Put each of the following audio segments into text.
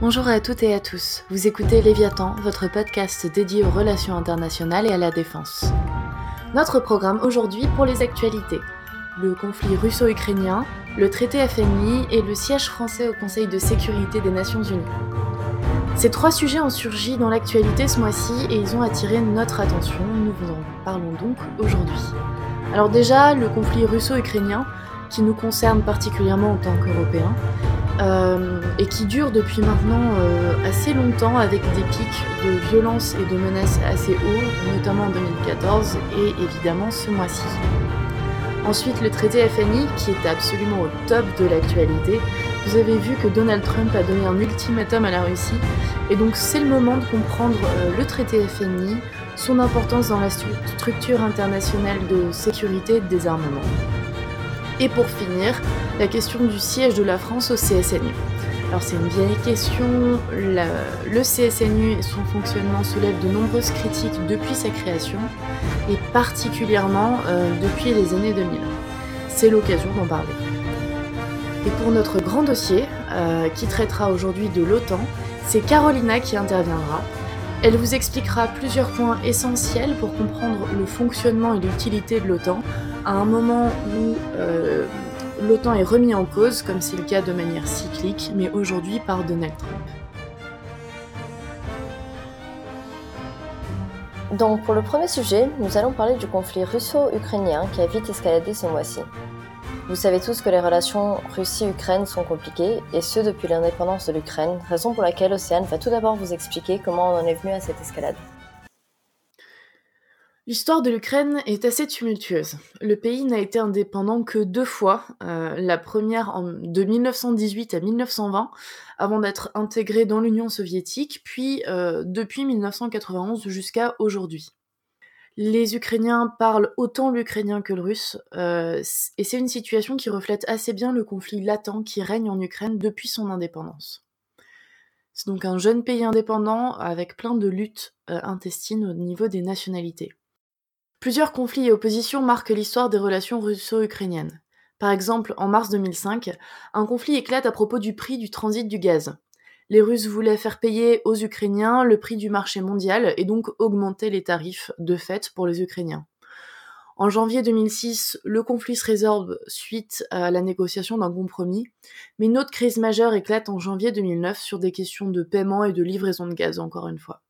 Bonjour à toutes et à tous. Vous écoutez Léviathan, votre podcast dédié aux relations internationales et à la défense. Notre programme aujourd'hui pour les actualités. Le conflit russo-ukrainien, le traité FNI et le siège français au Conseil de sécurité des Nations Unies. Ces trois sujets ont surgi dans l'actualité ce mois-ci et ils ont attiré notre attention. Nous vous en parlons donc aujourd'hui. Alors déjà, le conflit russo-ukrainien, qui nous concerne particulièrement en tant qu'Européens, euh, et qui dure depuis maintenant euh, assez longtemps avec des pics de violence et de menaces assez hauts, notamment en 2014 et évidemment ce mois-ci. Ensuite, le traité FNI, qui est absolument au top de l'actualité. Vous avez vu que Donald Trump a donné un ultimatum à la Russie, et donc c'est le moment de comprendre euh, le traité FNI, son importance dans la structure internationale de sécurité et de désarmement. Et pour finir, la question du siège de la France au CSNU. Alors c'est une vieille question, le CSNU et son fonctionnement soulèvent de nombreuses critiques depuis sa création, et particulièrement euh, depuis les années 2000. C'est l'occasion d'en parler. Et pour notre grand dossier, euh, qui traitera aujourd'hui de l'OTAN, c'est Carolina qui interviendra. Elle vous expliquera plusieurs points essentiels pour comprendre le fonctionnement et l'utilité de l'OTAN à un moment où euh, l'OTAN est remis en cause, comme c'est le cas de manière cyclique, mais aujourd'hui par Donald Trump. Donc pour le premier sujet, nous allons parler du conflit russo-ukrainien qui a vite escaladé ce mois-ci. Vous savez tous que les relations Russie-Ukraine sont compliquées, et ce depuis l'indépendance de l'Ukraine, raison pour laquelle Océane va tout d'abord vous expliquer comment on en est venu à cette escalade. L'histoire de l'Ukraine est assez tumultueuse. Le pays n'a été indépendant que deux fois, euh, la première en, de 1918 à 1920, avant d'être intégré dans l'Union soviétique, puis euh, depuis 1991 jusqu'à aujourd'hui. Les Ukrainiens parlent autant l'ukrainien que le russe, euh, et c'est une situation qui reflète assez bien le conflit latent qui règne en Ukraine depuis son indépendance. C'est donc un jeune pays indépendant avec plein de luttes intestines au niveau des nationalités. Plusieurs conflits et oppositions marquent l'histoire des relations russo-ukrainiennes. Par exemple, en mars 2005, un conflit éclate à propos du prix du transit du gaz. Les Russes voulaient faire payer aux Ukrainiens le prix du marché mondial et donc augmenter les tarifs de fait pour les Ukrainiens. En janvier 2006, le conflit se résorbe suite à la négociation d'un compromis, mais une autre crise majeure éclate en janvier 2009 sur des questions de paiement et de livraison de gaz, encore une fois.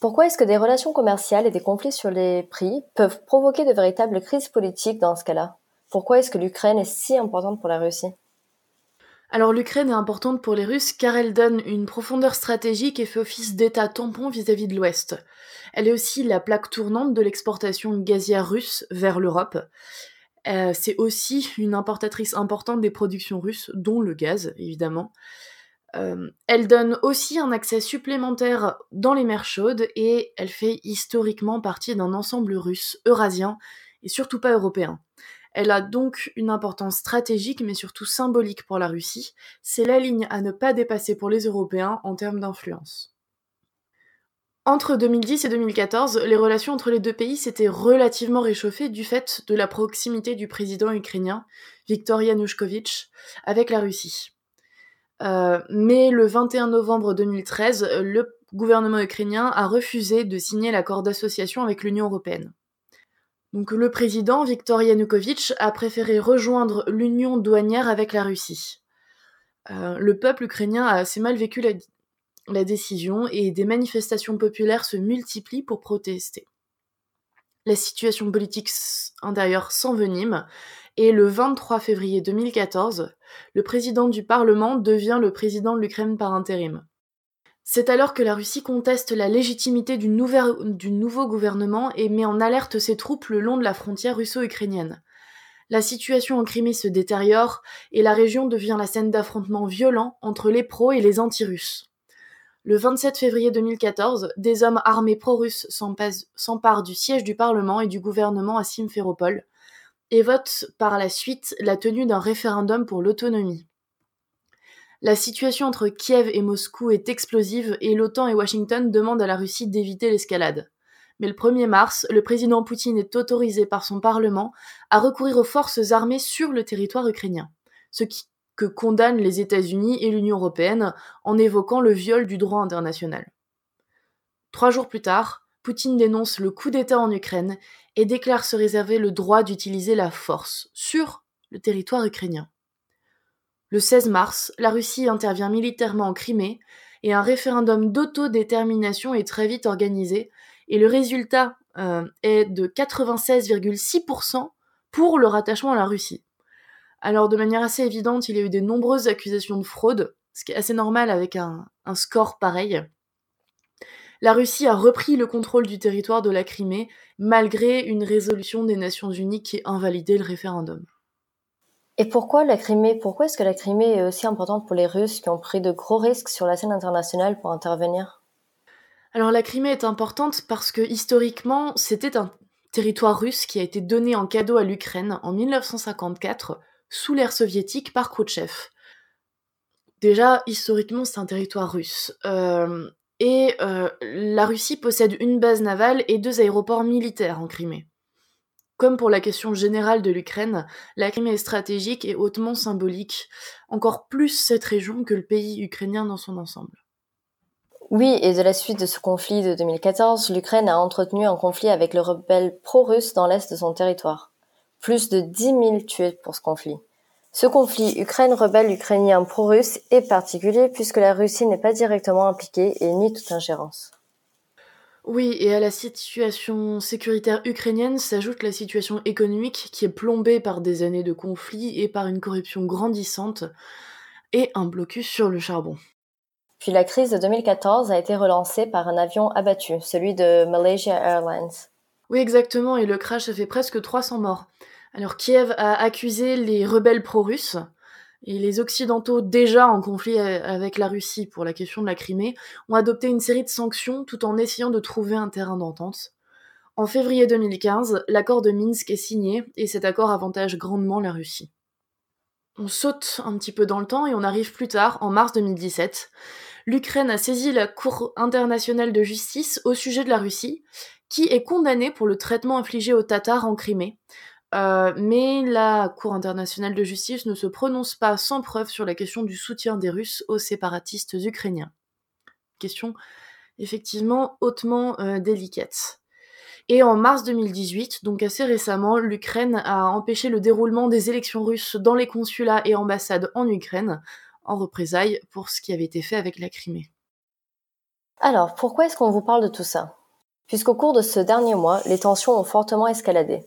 Pourquoi est-ce que des relations commerciales et des conflits sur les prix peuvent provoquer de véritables crises politiques dans ce cas-là? Pourquoi est-ce que l'Ukraine est si importante pour la Russie? Alors l'Ukraine est importante pour les Russes car elle donne une profondeur stratégique et fait office d'état tampon vis-à-vis de l'Ouest. Elle est aussi la plaque tournante de l'exportation gazière russe vers l'Europe. Euh, c'est aussi une importatrice importante des productions russes, dont le gaz, évidemment. Euh, elle donne aussi un accès supplémentaire dans les mers chaudes et elle fait historiquement partie d'un ensemble russe, eurasien et surtout pas européen. Elle a donc une importance stratégique mais surtout symbolique pour la Russie. C'est la ligne à ne pas dépasser pour les Européens en termes d'influence. Entre 2010 et 2014, les relations entre les deux pays s'étaient relativement réchauffées du fait de la proximité du président ukrainien, Viktor Yanukovych, avec la Russie. Euh, mais le 21 novembre 2013, le gouvernement ukrainien a refusé de signer l'accord d'association avec l'Union européenne. Donc le président Viktor Yanukovych a préféré rejoindre l'union douanière avec la Russie. Euh, le peuple ukrainien a assez mal vécu la, la décision et des manifestations populaires se multiplient pour protester. La situation politique intérieure s'envenime et le 23 février 2014, le président du Parlement devient le président de l'Ukraine par intérim. C'est alors que la Russie conteste la légitimité du, nouveau gouvernement et met en alerte ses troupes le long de la frontière russo-ukrainienne. La situation en Crimée se détériore et la région devient la scène d'affrontements violents entre les pros et les anti-russes. Le 27 février 2014, des hommes armés pro-russes s'emparent du siège du Parlement et du gouvernement à Simferopol, et vote par la suite la tenue d'un référendum pour l'autonomie. La situation entre Kiev et Moscou est explosive et l'OTAN et Washington demandent à la Russie d'éviter l'escalade. Mais le 1er mars, le président Poutine est autorisé par son Parlement à recourir aux forces armées sur le territoire ukrainien, ce que condamnent les États-Unis et l'Union européenne en évoquant le viol du droit international. Trois jours plus tard, Poutine dénonce le coup d'État en Ukraine et déclare se réserver le droit d'utiliser la force sur le territoire ukrainien. Le 16 mars, la Russie intervient militairement en Crimée et un référendum d'autodétermination est très vite organisé et le résultat euh, est de 96,6% pour le rattachement à la Russie. Alors de manière assez évidente, il y a eu de nombreuses accusations de fraude, ce qui est assez normal avec un, un score pareil. La Russie a repris le contrôle du territoire de la Crimée malgré une résolution des Nations Unies qui a invalidé le référendum. Et pourquoi la Crimée Pourquoi est-ce que la Crimée est aussi importante pour les Russes qui ont pris de gros risques sur la scène internationale pour intervenir? Alors la Crimée est importante parce que historiquement, c'était un territoire russe qui a été donné en cadeau à l'Ukraine en 1954 sous l'ère soviétique par Khrouchtchev. Déjà, historiquement, c'est un territoire russe. Euh, et euh, la Russie possède une base navale et deux aéroports militaires en Crimée. Comme pour la question générale de l'Ukraine, la Crimée est stratégique et hautement symbolique, encore plus cette région que le pays ukrainien dans son ensemble. Oui, et de la suite de ce conflit de 2014, l'Ukraine a entretenu un conflit avec le rebelle pro-russe dans l'est de son territoire. Plus de 10 000 tués pour ce conflit. Ce conflit Ukraine rebelle ukrainien pro-russe est particulier puisque la Russie n'est pas directement impliquée et nie toute ingérence. Oui, et à la situation sécuritaire ukrainienne s'ajoute la situation économique qui est plombée par des années de conflits et par une corruption grandissante et un blocus sur le charbon. Puis la crise de 2014 a été relancée par un avion abattu, celui de Malaysia Airlines. Oui, exactement, et le crash a fait presque 300 morts. Alors Kiev a accusé les rebelles pro-russes, et les Occidentaux, déjà en conflit avec la Russie pour la question de la Crimée, ont adopté une série de sanctions tout en essayant de trouver un terrain d'entente. En février 2015, l'accord de Minsk est signé et cet accord avantage grandement la Russie. On saute un petit peu dans le temps et on arrive plus tard, en mars 2017. L'Ukraine a saisi la Cour internationale de justice au sujet de la Russie, qui est condamnée pour le traitement infligé aux Tatars en Crimée, euh, mais la Cour internationale de justice ne se prononce pas sans preuve sur la question du soutien des Russes aux séparatistes ukrainiens. Question effectivement hautement euh, délicate. Et en mars 2018, donc assez récemment, l'Ukraine a empêché le déroulement des élections russes dans les consulats et ambassades en Ukraine, en représailles pour ce qui avait été fait avec la Crimée. Alors, pourquoi est-ce qu'on vous parle de tout ça? Puisqu'au cours de ce dernier mois, les tensions ont fortement escaladé.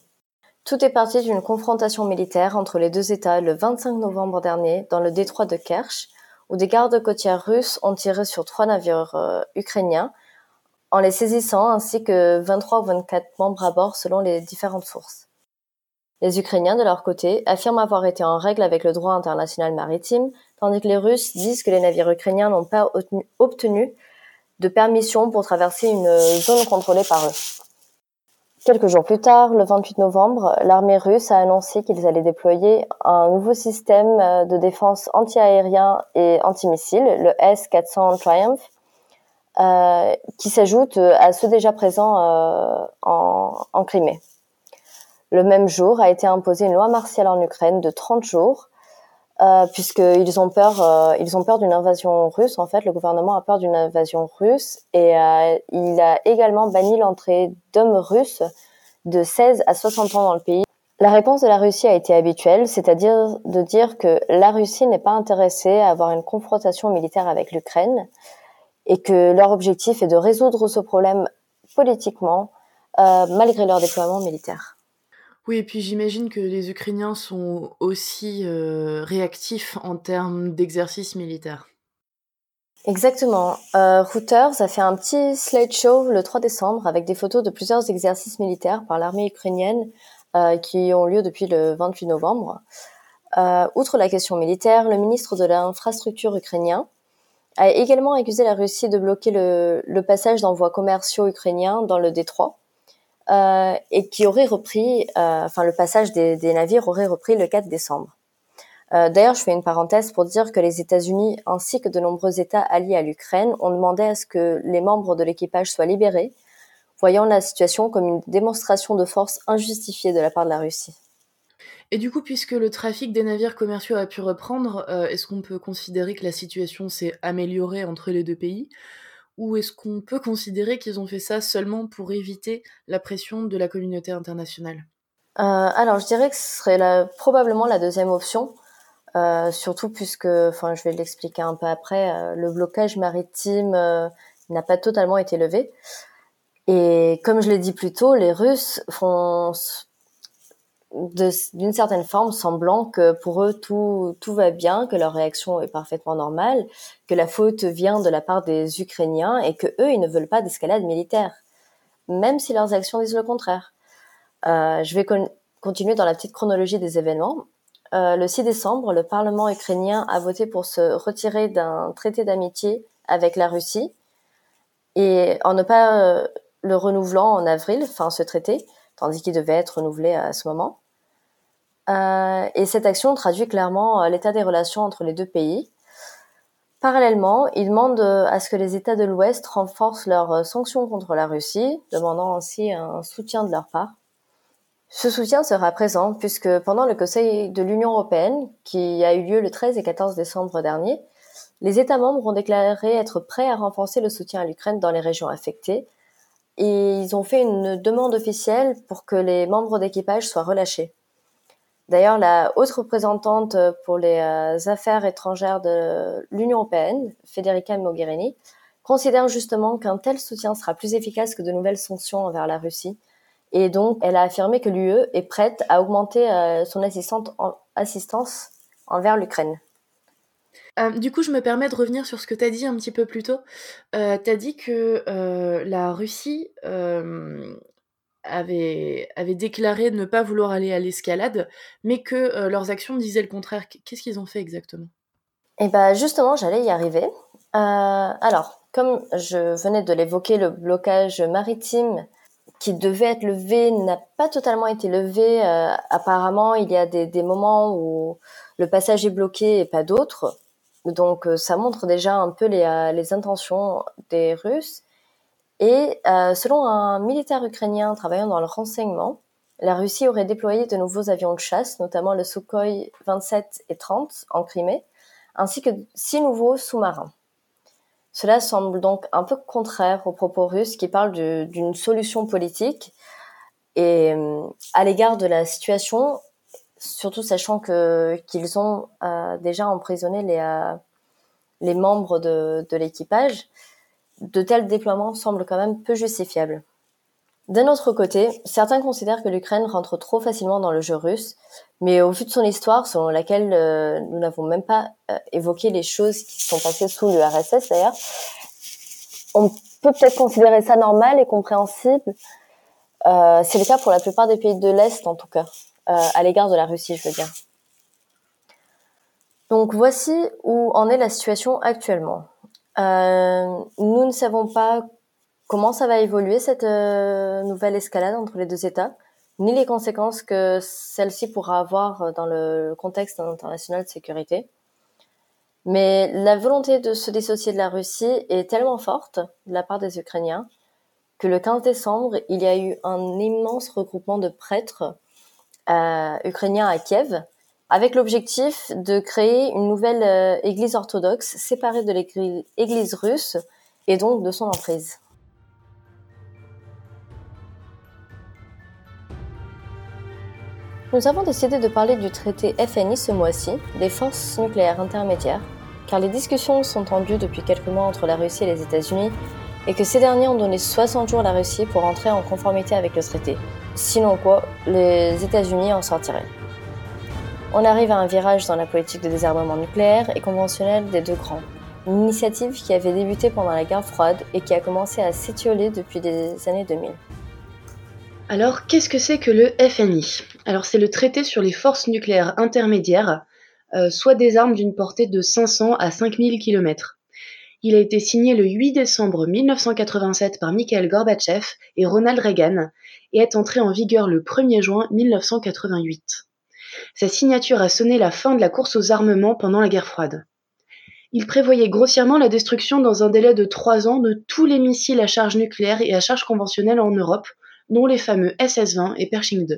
Tout est parti d'une confrontation militaire entre les deux États le 25 novembre dernier dans le détroit de Kerch, où des gardes côtières russes ont tiré sur trois navires euh, ukrainiens en les saisissant ainsi que 23 ou 24 membres à bord selon les différentes sources. Les Ukrainiens, de leur côté, affirment avoir été en règle avec le droit international maritime, tandis que les Russes disent que les navires ukrainiens n'ont pas obtenu de permission pour traverser une zone contrôlée par eux. Quelques jours plus tard, le 28 novembre, l'armée russe a annoncé qu'ils allaient déployer un nouveau système euh, de défense anti-aérien et anti-missile, le S-400 Triumph, euh, qui s'ajoute à ceux déjà présents euh, en, en, Crimée. Le même jour a été imposée une loi martiale en Ukraine de 30 jours euh, puisqu'ils ont peur, euh, ils ont peur d'une invasion russe. En fait, le gouvernement a peur d'une invasion russe et euh, il a également banni l'entrée d'hommes russes de 16 à 60 ans dans le pays. La réponse de la Russie a été habituelle, c'est-à-dire de dire que la Russie n'est pas intéressée à avoir une confrontation militaire avec l'Ukraine et que leur objectif est de résoudre ce problème politiquement malgré leur déploiement militaire. Oui, et puis j'imagine que les Ukrainiens sont aussi euh, réactifs en termes d'exercice militaire. Exactement. Euh, Reuters a fait un petit slideshow le 3 décembre avec des photos de plusieurs exercices militaires par l'armée ukrainienne euh, qui ont lieu depuis le 28 novembre. Euh, outre la question militaire, le ministre de l'infrastructure ukrainien a également accusé la Russie de bloquer le, le passage d'envois commerciaux ukrainiens dans le détroit euh, et qui aurait repris, euh, enfin le passage des, des, navires aurait repris le 4 décembre. Euh, D'ailleurs, je fais une parenthèse pour dire que les États-Unis ainsi que de nombreux États alliés à l'Ukraine ont demandé à ce que les membres de l'équipage soient libérés, voyant la situation comme une démonstration de force injustifiée de la part de la Russie. Et du coup, puisque le trafic des navires commerciaux a pu reprendre, est-ce qu'on peut considérer que la situation s'est améliorée entre les deux pays? Ou est-ce qu'on peut considérer qu'ils ont fait ça seulement pour éviter la pression de la communauté internationale? Euh, Alors, je dirais que ce serait probablement la deuxième option. Euh, surtout puisque, enfin, je vais l'expliquer un peu après, le blocage maritime n'a pas totalement été levé. Et comme je l'ai dit plus tôt, les Russes font d'une certaine forme semblant que pour eux tout, tout va bien, que leur réaction est parfaitement normale, que la faute vient de la part des Ukrainiens et que eux ils ne veulent pas d'escalade militaire, même si leurs actions disent le contraire. Euh, je vais continuer dans la petite chronologie des événements. Euh, le 6 décembre, le Parlement ukrainien a voté pour se retirer d'un traité d'amitié avec la Russie et en ne pas euh, le renouvelant en avril, enfin ce traité, tandis qu'il devait être renouvelé à ce moment. Euh, et cette action traduit clairement euh, l'état des relations entre les deux pays. Parallèlement, il demande euh, à ce que les États de l'Ouest renforcent leurs sanctions contre la Russie, demandant ainsi un soutien de leur part. Ce soutien sera présent puisque pendant le Conseil de l'Union européenne, qui a eu lieu le 13 et 14 décembre dernier, les États membres ont déclaré être prêts à renforcer le soutien à l'Ukraine dans les régions affectées, et ils ont fait une demande officielle pour que les membres d'équipage soient relâchés. D'ailleurs, la haute représentante pour les euh, affaires étrangères de l'Union européenne, Federica Mogherini, considère justement qu'un tel soutien sera plus efficace que de nouvelles sanctions envers la Russie. Et donc, elle a affirmé que l'UE est prête à augmenter euh, son assistance envers l'Ukraine. Euh, du coup, je me permets de revenir sur ce que tu as dit un petit peu plus tôt. tu as dit que la Russie avaient, déclaré ne pas vouloir aller à l'escalade, mais que euh, leurs actions disaient le contraire. Qu'est-ce qu'ils ont fait exactement? Eh ben justement, j'allais y arriver. Euh, alors, comme je venais de l'évoquer, le blocage maritime qui devait être levé n'a pas totalement été levé. Euh, apparemment, il y a des, moments où le passage est bloqué et pas d'autres. Donc, ça montre déjà un peu les intentions des Russes. Et euh, selon un militaire ukrainien travaillant dans le renseignement, la Russie aurait déployé de nouveaux avions de chasse, notamment le Sukhoi 27 et 30 en Crimée, ainsi que six nouveaux sous-marins. Cela semble donc un peu contraire aux propos russes qui parlent d'une solution politique et euh, à l'égard de la situation, surtout sachant que qu'ils ont euh, déjà emprisonné les, les membres de, de l'équipage, de tels déploiements semblent quand même peu justifiables. D'un autre côté, certains considèrent que l'Ukraine rentre trop facilement dans le jeu russe, mais au vu de son histoire, selon laquelle euh, nous n'avons même pas euh, évoqué les choses qui sont passées sous l'URSS d'ailleurs, on peut peut-être considérer ça normal et compréhensible. Euh, c'est le cas pour la plupart des pays de l'Est en tout cas, à l'égard de la Russie je veux dire. Donc voici où en est la situation actuellement. Euh, nous ne savons pas comment ça va évoluer cette euh, nouvelle escalade entre les deux États, ni les conséquences que celle-ci pourra avoir dans le contexte international de sécurité. Mais la volonté de se dissocier de la Russie est tellement forte de la part des Ukrainiens que le 15 décembre, il y a eu un immense regroupement de prêtres euh, ukrainiens à Kiev avec l'objectif de créer une nouvelle euh, église orthodoxe séparée de l'église russe et donc de son emprise. Nous avons décidé de parler du traité FNI ce mois-ci, des forces nucléaires intermédiaires, car les discussions sont tendues depuis quelques mois entre la Russie et les États-Unis, et que ces derniers ont donné 60 jours à la Russie pour entrer en conformité avec le traité. Sinon quoi, les États-Unis en sortiraient. On arrive à un virage dans la politique de désarmement nucléaire et conventionnel des deux grands. Une initiative qui avait débuté pendant la guerre froide et qui a commencé à s'étioler depuis les années 2000. Alors, qu'est-ce que c'est que le FNI Alors, c'est le traité sur les forces nucléaires intermédiaires, euh, soit des armes d'une portée de 500 à 5000 km. Il a été signé le 8 décembre 1987 par Mikhail Gorbatchev et Ronald Reagan et est entré en vigueur le 1er juin 1988. Sa signature a sonné la fin de la course aux armements pendant la guerre froide. Il prévoyait grossièrement la destruction dans un délai de trois ans de tous les missiles à charge nucléaire et à charge conventionnelle en Europe, dont les fameux SS-20 et Pershing II.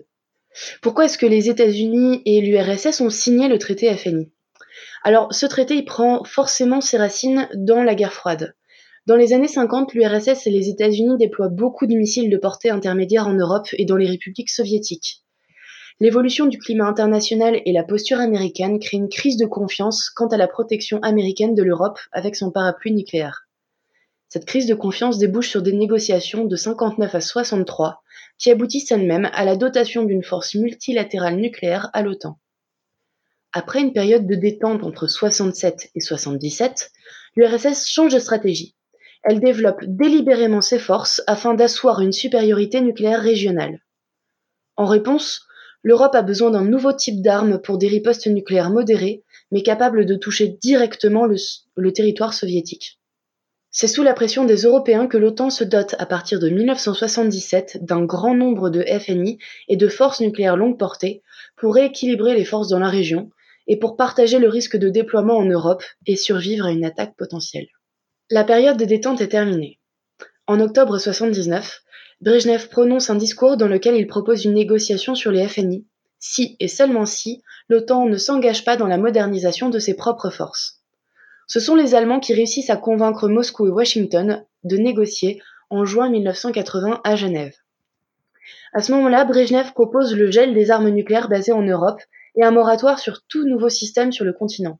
Pourquoi est-ce que les États-Unis et l'URSS ont signé le traité FNI Alors, ce traité, il prend forcément ses racines dans la guerre froide. Dans les années 50, l'URSS et les États-Unis déploient beaucoup de missiles de portée intermédiaire en Europe et dans les républiques soviétiques. L'évolution du climat international et la posture américaine créent une crise de confiance quant à la protection américaine de l'Europe avec son parapluie nucléaire. Cette crise de confiance débouche sur des négociations de 59 à 63 qui aboutissent elles-mêmes à la dotation d'une force multilatérale nucléaire à l'OTAN. Après une période de détente entre 67 et 77, l'URSS change de stratégie. Elle développe délibérément ses forces afin d'asseoir une supériorité nucléaire régionale. En réponse, l'Europe a besoin d'un nouveau type d'armes pour des ripostes nucléaires modérées, mais capables de toucher directement le, territoire soviétique. C'est sous la pression des Européens que l'OTAN se dote à partir de 1977 d'un grand nombre de FNI et de forces nucléaires longue portée pour rééquilibrer les forces dans la région et pour partager le risque de déploiement en Europe et survivre à une attaque potentielle. La période de détente est terminée. En octobre 1979, Brejnev prononce un discours dans lequel il propose une négociation sur les FNI, si et seulement si l'OTAN ne s'engage pas dans la modernisation de ses propres forces. Ce sont les Allemands qui réussissent à convaincre Moscou et Washington de négocier en juin 1980 à Genève. À ce moment-là, Brejnev propose le gel des armes nucléaires basées en Europe et un moratoire sur tout nouveau système sur le continent.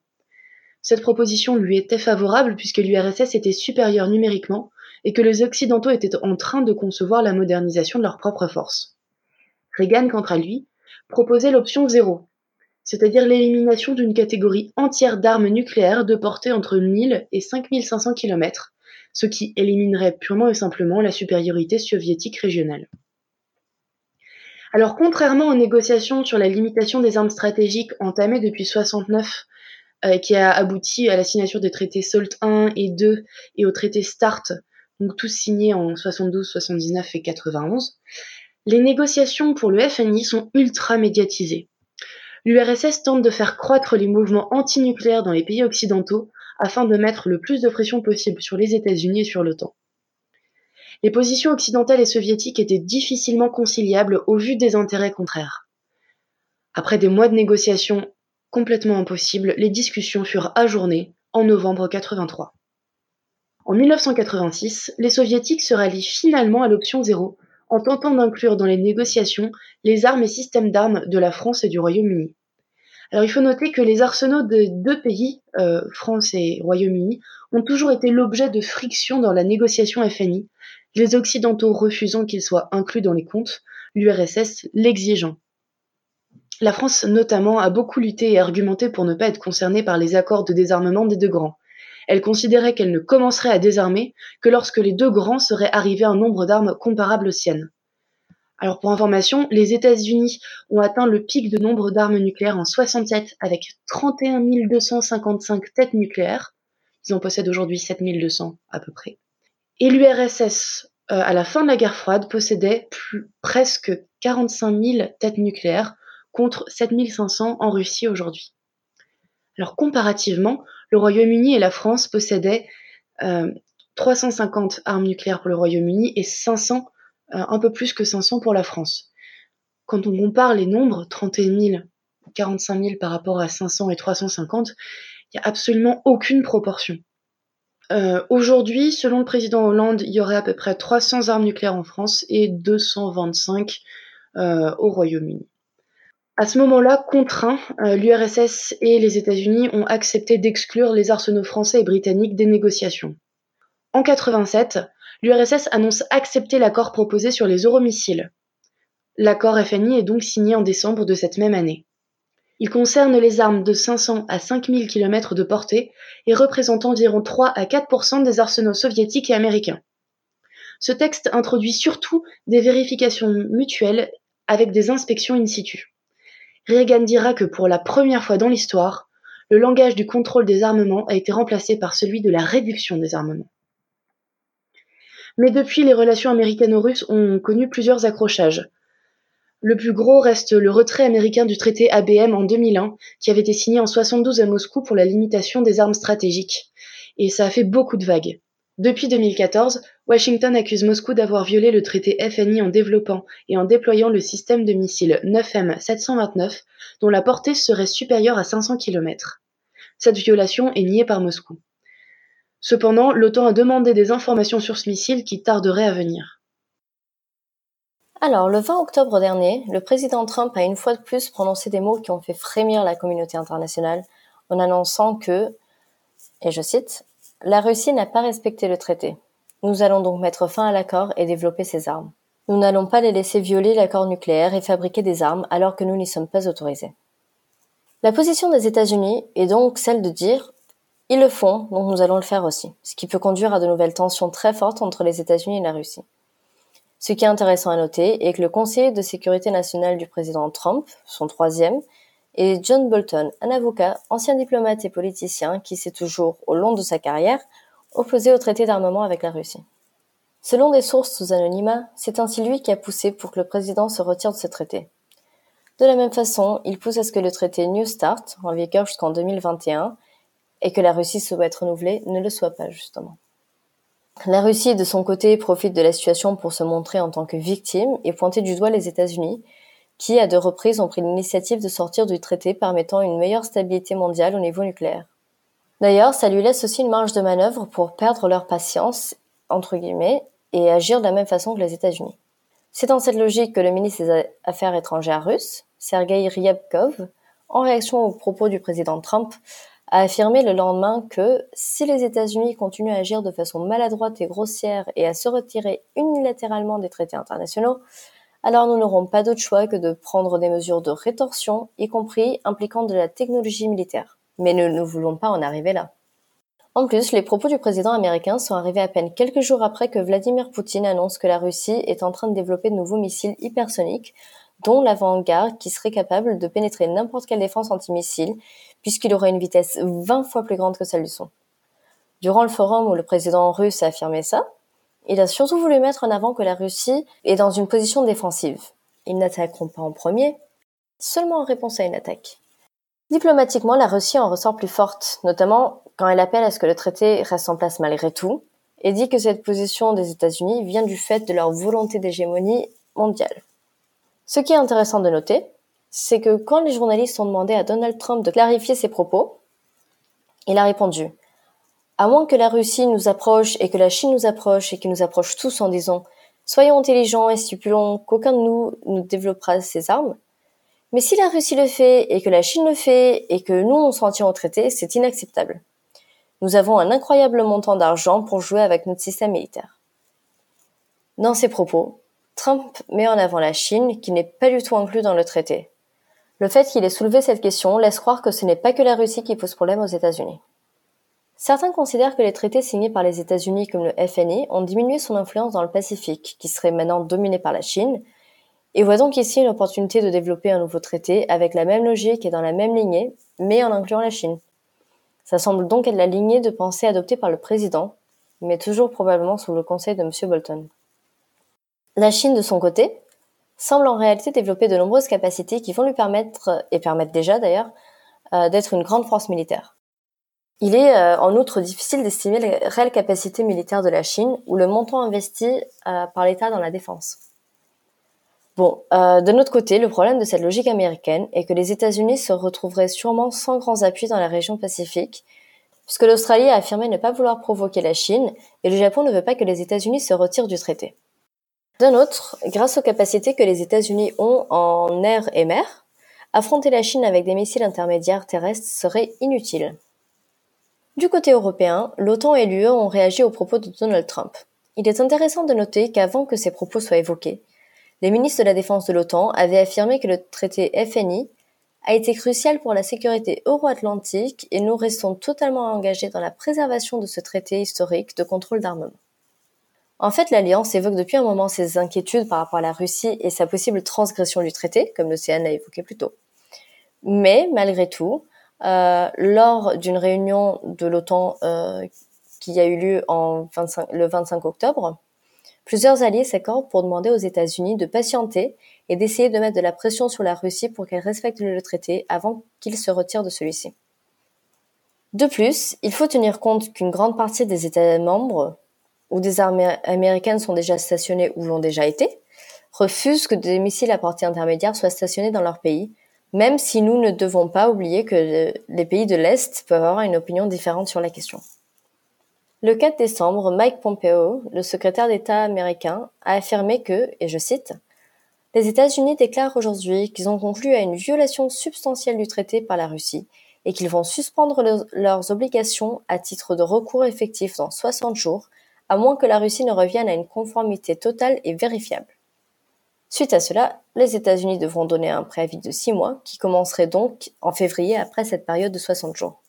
Cette proposition lui était favorable puisque l'URSS était supérieure numériquement et que les Occidentaux étaient en train de concevoir la modernisation de leurs propres forces. Reagan, quant à lui, proposait l'option zéro, c'est-à-dire l'élimination d'une catégorie entière d'armes nucléaires de portée entre 1000 et 5500 km, ce qui éliminerait purement et simplement la supériorité soviétique régionale. Alors contrairement aux négociations sur la limitation des armes stratégiques entamées depuis 69 euh, qui a abouti à la signature des traités SALT 1 et 2 et au traité START donc tous signés en 72, 79 et 91, les négociations pour le FNI sont ultra médiatisées. L'URSS tente de faire croître les mouvements antinucléaires dans les pays occidentaux afin de mettre le plus de pression possible sur les États-Unis et sur l'OTAN. Les positions occidentales et soviétiques étaient difficilement conciliables au vu des intérêts contraires. Après des mois de négociations complètement impossibles, les discussions furent ajournées en novembre 83. En 1986, les soviétiques se rallient finalement à l'option zéro en tentant d'inclure dans les négociations les armes et systèmes d'armes de la France et du Royaume-Uni. Alors il faut noter que les arsenaux des deux pays, euh, France et Royaume-Uni, ont toujours été l'objet de frictions dans la négociation FNI, les Occidentaux refusant qu'ils soient inclus dans les comptes, l'URSS l'exigeant. La France notamment a beaucoup lutté et argumenté pour ne pas être concernée par les accords de désarmement des deux grands, elle considérait qu'elle ne commencerait à désarmer que lorsque les deux grands seraient arrivés à un nombre d'armes comparable aux siennes. Alors pour information, les États-Unis ont atteint le pic de nombre d'armes nucléaires en 67 avec 31 255 têtes nucléaires. Ils en possèdent aujourd'hui 7200 à peu près. Et l'URSS, euh, à la fin de la guerre froide, possédait presque 45 000 têtes nucléaires contre 7500 en Russie aujourd'hui. Alors comparativement, le Royaume-Uni et la France possédaient 350 euh, armes nucléaires pour le Royaume-Uni et 500, euh, un peu plus que 500 pour la France. Quand on compare les nombres, 31 000, 45 000 par rapport à 500 et 350, il n'y a absolument aucune proportion. Euh, aujourd'hui, selon le président Hollande, il y aurait à peu près 300 armes nucléaires en France et 225 au Royaume-Uni. À ce moment-là, contraints, euh, l'URSS et les États-Unis ont accepté d'exclure les arsenaux français et britanniques des négociations. En 87, l'URSS annonce accepter l'accord proposé sur les euromissiles. L'accord FNI est donc signé en décembre de cette même année. Il concerne les armes de 500 à 5000 km de portée et représente environ 3 à 4% des arsenaux soviétiques et américains. Ce texte introduit surtout des vérifications mutuelles avec des inspections in situ. Reagan dira que pour la première fois dans l'histoire, le langage du contrôle des armements a été remplacé par celui de la réduction des armements. Mais depuis, les relations américano-russes ont connu plusieurs accrochages. Le plus gros reste le retrait américain du traité ABM en 2001, qui avait été signé en 72 à Moscou pour la limitation des armes stratégiques. Et ça a fait beaucoup de vagues. Depuis 2014, Washington accuse Moscou d'avoir violé le traité FNI en développant et en déployant le système de missiles 9M729 dont la portée serait supérieure à 500 km. Cette violation est niée par Moscou. Cependant, l'OTAN a demandé des informations sur ce missile qui tarderait à venir. Alors, le 20 octobre dernier, le président Trump a une fois de plus prononcé des mots qui ont fait frémir la communauté internationale en annonçant que, et je cite, La Russie n'a pas respecté le traité. Nous allons donc mettre fin à l'accord et développer ses armes. Nous n'allons pas les laisser violer l'accord nucléaire et fabriquer des armes alors que nous n'y sommes pas autorisés. La position des États-Unis est donc celle de dire ils le font, donc nous allons le faire aussi, ce qui peut conduire à de nouvelles tensions très fortes entre les États-Unis et la Russie. Ce qui est intéressant à noter est que le conseiller de sécurité nationale du président Trump, son troisième, est John Bolton, un avocat, ancien diplomate et politicien qui s'est toujours, au long de sa carrière, opposé au traité d'armement avec la Russie. Selon des sources sous anonymat, c'est ainsi lui qui a poussé pour que le président se retire de ce traité. De la même façon, il pousse à ce que le traité New Start, en vigueur jusqu'en 2021, et que la Russie souhaite renouveler, ne le soit pas justement. La Russie, de son côté, profite de la situation pour se montrer en tant que victime et pointer du doigt les États-Unis, qui, à deux reprises, ont pris l'initiative de sortir du traité permettant une meilleure stabilité mondiale au niveau nucléaire. D'ailleurs, ça lui laisse aussi une marge de manœuvre pour perdre leur patience, entre guillemets, et agir de la même façon que les États-Unis. C'est dans cette logique que le ministre des Affaires étrangères russe, Sergei Ryabkov, en réaction aux propos du président Trump, a affirmé le lendemain que si les États-Unis continuent à agir de façon maladroite et grossière et à se retirer unilatéralement des traités internationaux, alors nous n'aurons pas d'autre choix que de prendre des mesures de rétorsion, y compris impliquant de la technologie militaire. Mais nous ne voulons pas en arriver là. En plus, les propos du président américain sont arrivés à peine quelques jours après que Vladimir Poutine annonce que la Russie est en train de développer de nouveaux missiles hypersoniques, dont l'avant-garde qui serait capable de pénétrer n'importe quelle défense antimissile, puisqu'il aurait une vitesse 20 fois plus grande que celle du son. Durant le forum où le président russe a affirmé ça, il a surtout voulu mettre en avant que la Russie est dans une position défensive. Ils n'attaqueront pas en premier, seulement en réponse à une attaque. Diplomatiquement, la Russie en ressort plus forte, notamment quand elle appelle à ce que le traité reste en place malgré tout, et dit que cette position des États-Unis vient du fait de leur volonté d'hégémonie mondiale. Ce qui est intéressant de noter, c'est que quand les journalistes ont demandé à Donald Trump de clarifier ses propos, il a répondu À moins que la Russie nous approche et que la Chine nous approche et qu'ils nous approchent tous en disant Soyons intelligents et stipulons qu'aucun de nous ne développera ses armes. Mais si la Russie le fait et que la Chine le fait et que nous on s'en tient au traité, c'est inacceptable. Nous avons un incroyable montant d'argent pour jouer avec notre système militaire. Dans ses propos, Trump met en avant la Chine qui n'est pas du tout inclus dans le traité. Le fait qu'il ait soulevé cette question laisse croire que ce n'est pas que la Russie qui pose problème aux États-Unis. Certains considèrent que les traités signés par les États-Unis comme le FNI ont diminué son influence dans le Pacifique, qui serait maintenant dominé par la Chine, et voient donc ici une opportunité de développer un nouveau traité avec la même logique et dans la même lignée, mais en incluant la Chine. Ça semble donc être la lignée de pensée adoptée par le président, mais toujours probablement sous le conseil de M. Bolton. La Chine, de son côté, semble en réalité développer de nombreuses capacités qui vont lui permettre, et permettent déjà d'ailleurs, euh, d'être une grande force militaire. Il est euh, en outre difficile d'estimer les réelles capacités militaires de la Chine ou le montant investi euh, par l'État dans la défense. Bon, de notre côté, le problème de cette logique américaine est que les États-Unis se retrouveraient sûrement sans grands appuis dans la région Pacifique, puisque l'Australie a affirmé ne pas vouloir provoquer la Chine et le Japon ne veut pas que les États-Unis se retirent du traité. D'un autre, grâce aux capacités que les États-Unis ont en air et mer, affronter la Chine avec des missiles intermédiaires terrestres serait inutile. Du côté européen, l'OTAN et l'UE ont réagi aux propos de Donald Trump. Il est intéressant de noter qu'avant que ces propos soient évoqués, les ministres de la Défense de l'OTAN avaient affirmé que le traité FNI a été crucial pour la sécurité euro-atlantique et nous restons totalement engagés dans la préservation de ce traité historique de contrôle d'armement. En fait, l'Alliance évoque depuis un moment ses inquiétudes par rapport à la Russie et sa possible transgression du traité, comme l'Océan l'a évoqué plus tôt. Mais, malgré tout, euh, lors d'une réunion de l'OTAN euh, qui a eu lieu le 25 octobre, plusieurs alliés s'accordent pour demander aux États-Unis de patienter et d'essayer de mettre de la pression sur la Russie pour qu'elle respecte le traité avant qu'il se retire de celui-ci. De plus, il faut tenir compte qu'une grande partie des États membres où des armées américaines sont déjà stationnées ou l'ont déjà été, refusent que des missiles à portée intermédiaire soient stationnés dans leur pays, même si nous ne devons pas oublier que les pays de l'Est peuvent avoir une opinion différente sur la question. Le 4 décembre, Mike Pompeo, le secrétaire d'État américain, a affirmé que, et je cite, Les États-Unis déclarent aujourd'hui qu'ils ont conclu à une violation substantielle du traité par la Russie et qu'ils vont suspendre leurs obligations à titre de recours effectif dans 60 jours, à moins que la Russie ne revienne à une conformité totale et vérifiable. Suite à cela, les États-Unis devront donner un préavis de 6 mois, qui commencerait donc en février après cette période de 60 jours.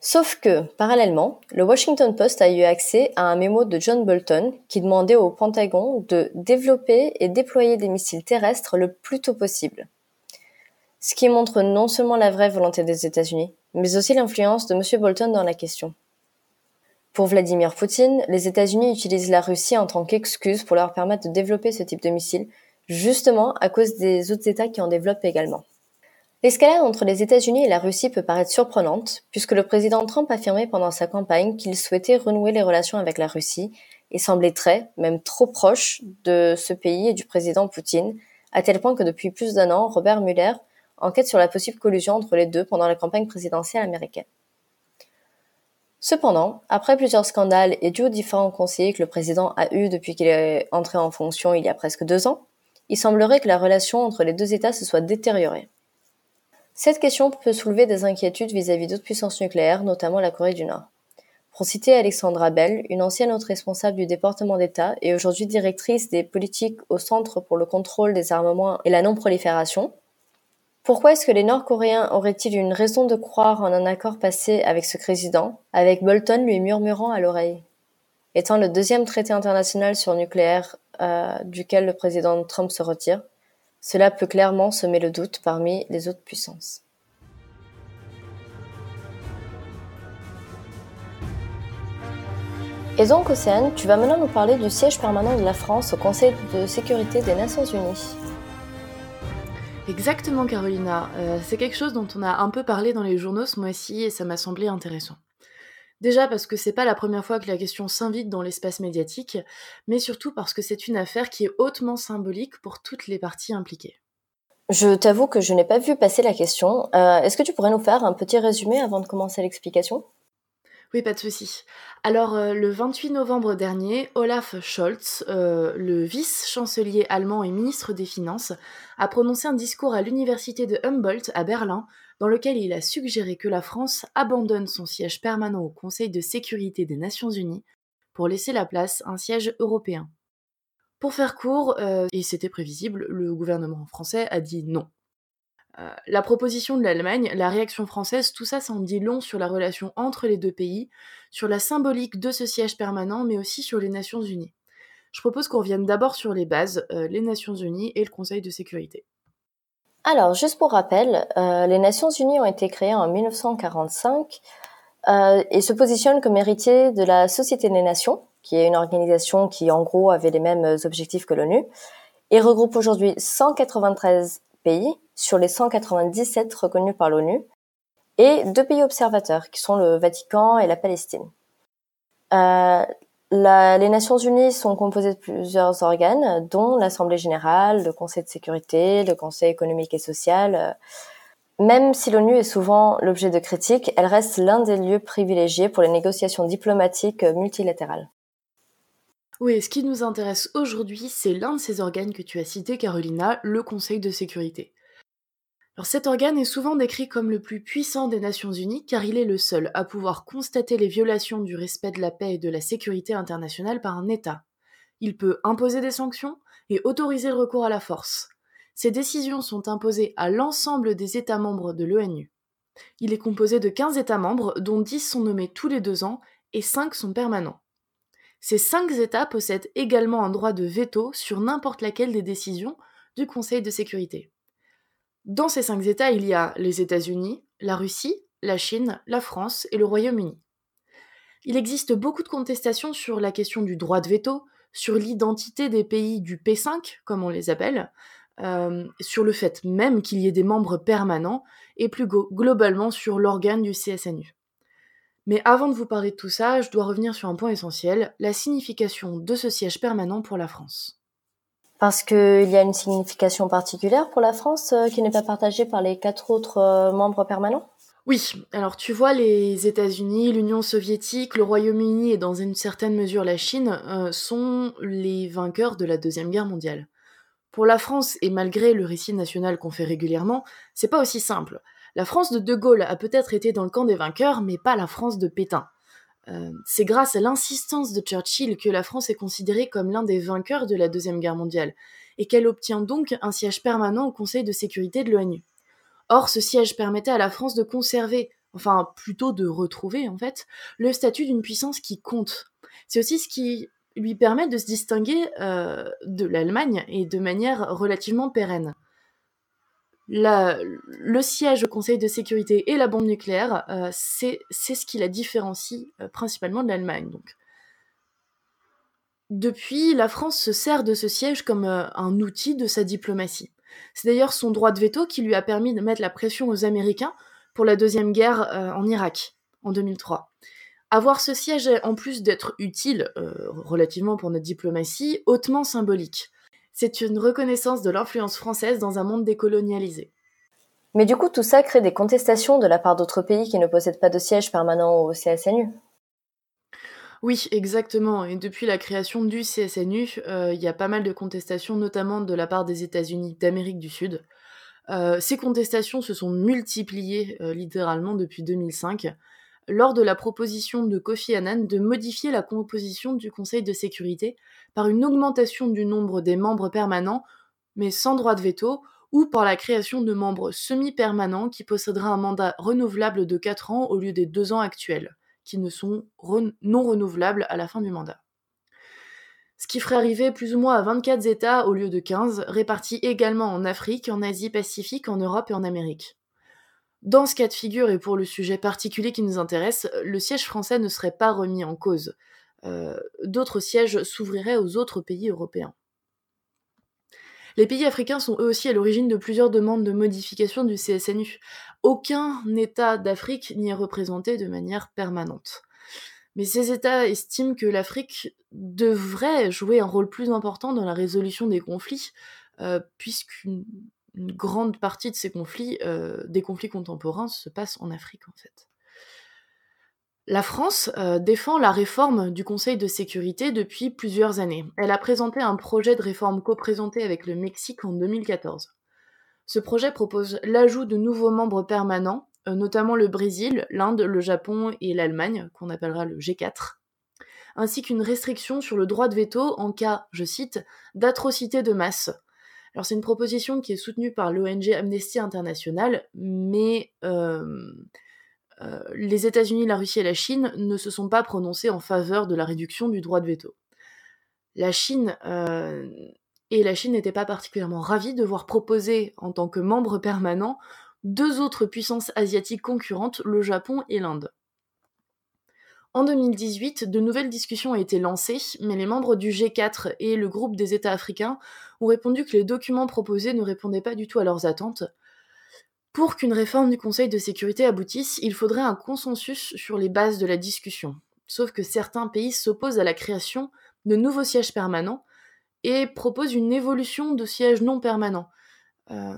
Sauf que, parallèlement, le Washington Post a eu accès à un mémo de John Bolton qui demandait au Pentagone de développer et déployer des missiles terrestres le plus tôt possible. Ce qui montre non seulement la vraie volonté des États-Unis, mais aussi l'influence de M. Bolton dans la question. Pour Vladimir Poutine, les États-Unis utilisent la Russie en tant qu'excuse pour leur permettre de développer ce type de missile, justement à cause des autres États qui en développent également. L'escalade entre les États-Unis et la Russie peut paraître surprenante, puisque le président Trump affirmait pendant sa campagne qu'il souhaitait renouer les relations avec la Russie et semblait très, même trop proche de ce pays et du président Poutine, à tel point que depuis plus d'un an, Robert Mueller enquête sur la possible collusion entre les deux pendant la campagne présidentielle américaine. Cependant, après plusieurs scandales et dû aux différents conseillers que le président a eus depuis qu'il est entré en fonction il y a presque deux ans, il semblerait que la relation entre les deux États se soit détériorée. Cette question peut soulever des inquiétudes vis-à-vis d'autres puissances nucléaires, notamment la Corée du Nord. Pour citer Alexandra Bell, une ancienne haute responsable du département d'État et aujourd'hui directrice des politiques au Centre pour le contrôle des armements et la non-prolifération, pourquoi est-ce que les Nord-Coréens auraient-ils une raison de croire en un accord passé avec ce président, avec Bolton lui murmurant à l'oreille? Étant le deuxième traité international sur nucléaire euh, duquel le président Trump se retire, cela peut clairement semer le doute parmi les autres puissances. Et donc, Océane, tu vas maintenant nous parler du siège permanent de la France au Conseil de sécurité des Nations Unies. Exactement, Carolina. Euh, c'est quelque chose dont on a un peu parlé dans les journaux ce mois-ci et ça m'a semblé intéressant. Déjà parce que c'est pas la première fois que la question s'invite dans l'espace médiatique, mais surtout parce que c'est une affaire qui est hautement symbolique pour toutes les parties impliquées. Je t'avoue que je n'ai pas vu passer la question. Euh, est-ce que tu pourrais nous faire un petit résumé avant de commencer l'explication? Oui, pas de souci. Alors, euh, le 28 novembre dernier, Olaf Scholz, euh, le vice-chancelier allemand et ministre des Finances, a prononcé un discours à l'université de Humboldt à Berlin, dans lequel il a suggéré que la France abandonne son siège permanent au Conseil de sécurité des Nations Unies pour laisser la place à un siège européen. Pour faire court, euh, et c'était prévisible, le gouvernement français a dit non. Euh, la proposition de l'Allemagne, la réaction française, tout ça, ça en dit long sur la relation entre les deux pays, sur la symbolique de ce siège permanent, mais aussi sur les Nations Unies. Je propose qu'on revienne d'abord sur les bases, euh, les Nations Unies et le Conseil de sécurité. Alors, juste pour rappel, euh, les Nations Unies ont été créées en 1945 et se positionnent comme héritiers de la Société des Nations, qui est une organisation qui, en gros, avait les mêmes objectifs que l'ONU, et regroupe aujourd'hui 193 pays sur les 197 reconnus par l'ONU et deux pays observateurs qui sont le Vatican et la Palestine. Euh, les Nations Unies sont composées de plusieurs organes, dont l'Assemblée générale, le Conseil de sécurité, le Conseil économique et social. Même si l'ONU est souvent l'objet de critiques, elle reste l'un des lieux privilégiés pour les négociations diplomatiques multilatérales. Oui, ce qui nous intéresse aujourd'hui, c'est l'un de ces organes que tu as cité, Carolina, le Conseil de sécurité. Alors cet organe est souvent décrit comme le plus puissant des Nations Unies car il est le seul à pouvoir constater les violations du respect de la paix et de la sécurité internationale par un État. Il peut imposer des sanctions et autoriser le recours à la force. Ces décisions sont imposées à l'ensemble des États membres de l'ONU. Il est composé de 15 États membres, dont 10 sont nommés tous les deux ans et 5 sont permanents. Ces 5 États possèdent également un droit de veto sur n'importe laquelle des décisions du Conseil de sécurité. Dans ces cinq États, il y a les États-Unis, la Russie, la Chine, la France et le Royaume-Uni. Il existe beaucoup de contestations sur la question du droit de veto, sur l'identité des pays du P5, comme on les appelle, euh, sur le fait même qu'il y ait des membres permanents, et plus globalement sur l'organe du CSNU. Mais avant de vous parler de tout ça, je dois revenir sur un point essentiel, la signification de ce siège permanent pour la France. Parce qu'il y a une signification particulière pour la France euh, qui n'est pas partagée par les quatre autres euh, membres permanents? Oui, alors tu vois, les États-Unis, l'Union soviétique, le Royaume-Uni et dans une certaine mesure la Chine euh, sont les vainqueurs de la Deuxième Guerre mondiale. Pour la France, et malgré le récit national qu'on fait régulièrement, c'est pas aussi simple. La France de De Gaulle a peut-être été dans le camp des vainqueurs, mais pas la France de Pétain. Euh, c'est grâce à l'insistance de Churchill que la France est considérée comme l'un des vainqueurs de la Deuxième Guerre mondiale, et qu'elle obtient donc un siège permanent au Conseil de sécurité de l'ONU. Or, ce siège permettait à la France de conserver, enfin plutôt de retrouver en fait, le statut d'une puissance qui compte. C'est aussi ce qui lui permet de se distinguer euh, de l'Allemagne et de manière relativement pérenne le siège au Conseil de sécurité et la bombe nucléaire, euh, c'est ce qui la différencie euh, principalement de l'Allemagne. Depuis, la France se sert de ce siège comme euh, un outil de sa diplomatie. C'est d'ailleurs son droit de veto qui lui a permis de mettre la pression aux Américains pour la deuxième guerre en Irak en 2003. Avoir ce siège, en plus d'être utile relativement pour notre diplomatie, hautement symbolique. C'est une reconnaissance de l'influence française dans un monde décolonialisé. Mais du coup, tout ça crée des contestations de la part d'autres pays qui ne possèdent pas de siège permanent au CSNU. Oui, exactement. Et depuis la création du CSNU, euh, il y a pas mal de contestations, notamment de la part des États-Unis d'Amérique du Sud. Euh, ces contestations se sont multipliées euh, littéralement depuis 2005 lors de la proposition de Kofi Annan de modifier la composition du Conseil de sécurité par une augmentation du nombre des membres permanents, mais sans droit de veto, ou par la création de membres semi-permanents qui posséderaient un mandat renouvelable de 4 ans au lieu des 2 ans actuels, qui ne sont non renouvelables à la fin du mandat. Ce qui ferait arriver plus ou moins à 24 États au lieu de 15, répartis également en Afrique, en Asie-Pacifique, en Europe et en Amérique. Dans ce cas de figure, et pour le sujet particulier qui nous intéresse, le siège français ne serait pas remis en cause. Euh, d'autres sièges s'ouvriraient aux autres pays européens. Les pays africains sont eux aussi à l'origine de plusieurs demandes de modification du CSNU. Aucun État d'Afrique n'y est représenté de manière permanente. Mais ces États estiment que l'Afrique devrait jouer un rôle plus important dans la résolution des conflits, euh, puisqu'une une grande partie de ces conflits, euh, des conflits contemporains, se passent en Afrique en fait. La France euh, défend la réforme du Conseil de sécurité depuis plusieurs années. Elle a présenté un projet de réforme co-présenté avec le Mexique en 2014. Ce projet propose l'ajout de nouveaux membres permanents, euh, notamment le Brésil, l'Inde, le Japon et l'Allemagne, qu'on appellera le G4, ainsi qu'une restriction sur le droit de veto en cas, je cite, d'atrocité de masse, alors c'est une proposition qui est soutenue par l'ONG Amnesty International, mais euh, euh, les États-Unis, la Russie et la Chine ne se sont pas prononcés en faveur de la réduction du droit de veto. La Chine euh, et la Chine n'étaient pas particulièrement ravis de voir proposer en tant que membre permanent deux autres puissances asiatiques concurrentes, le Japon et l'Inde. En 2018, de nouvelles discussions ont été lancées, mais les membres du G4 et le groupe des États africains ont répondu que les documents proposés ne répondaient pas du tout à leurs attentes. Pour qu'une réforme du Conseil de sécurité aboutisse, il faudrait un consensus sur les bases de la discussion. Sauf que certains pays s'opposent à la création de nouveaux sièges permanents et proposent une évolution de sièges non permanents. Euh,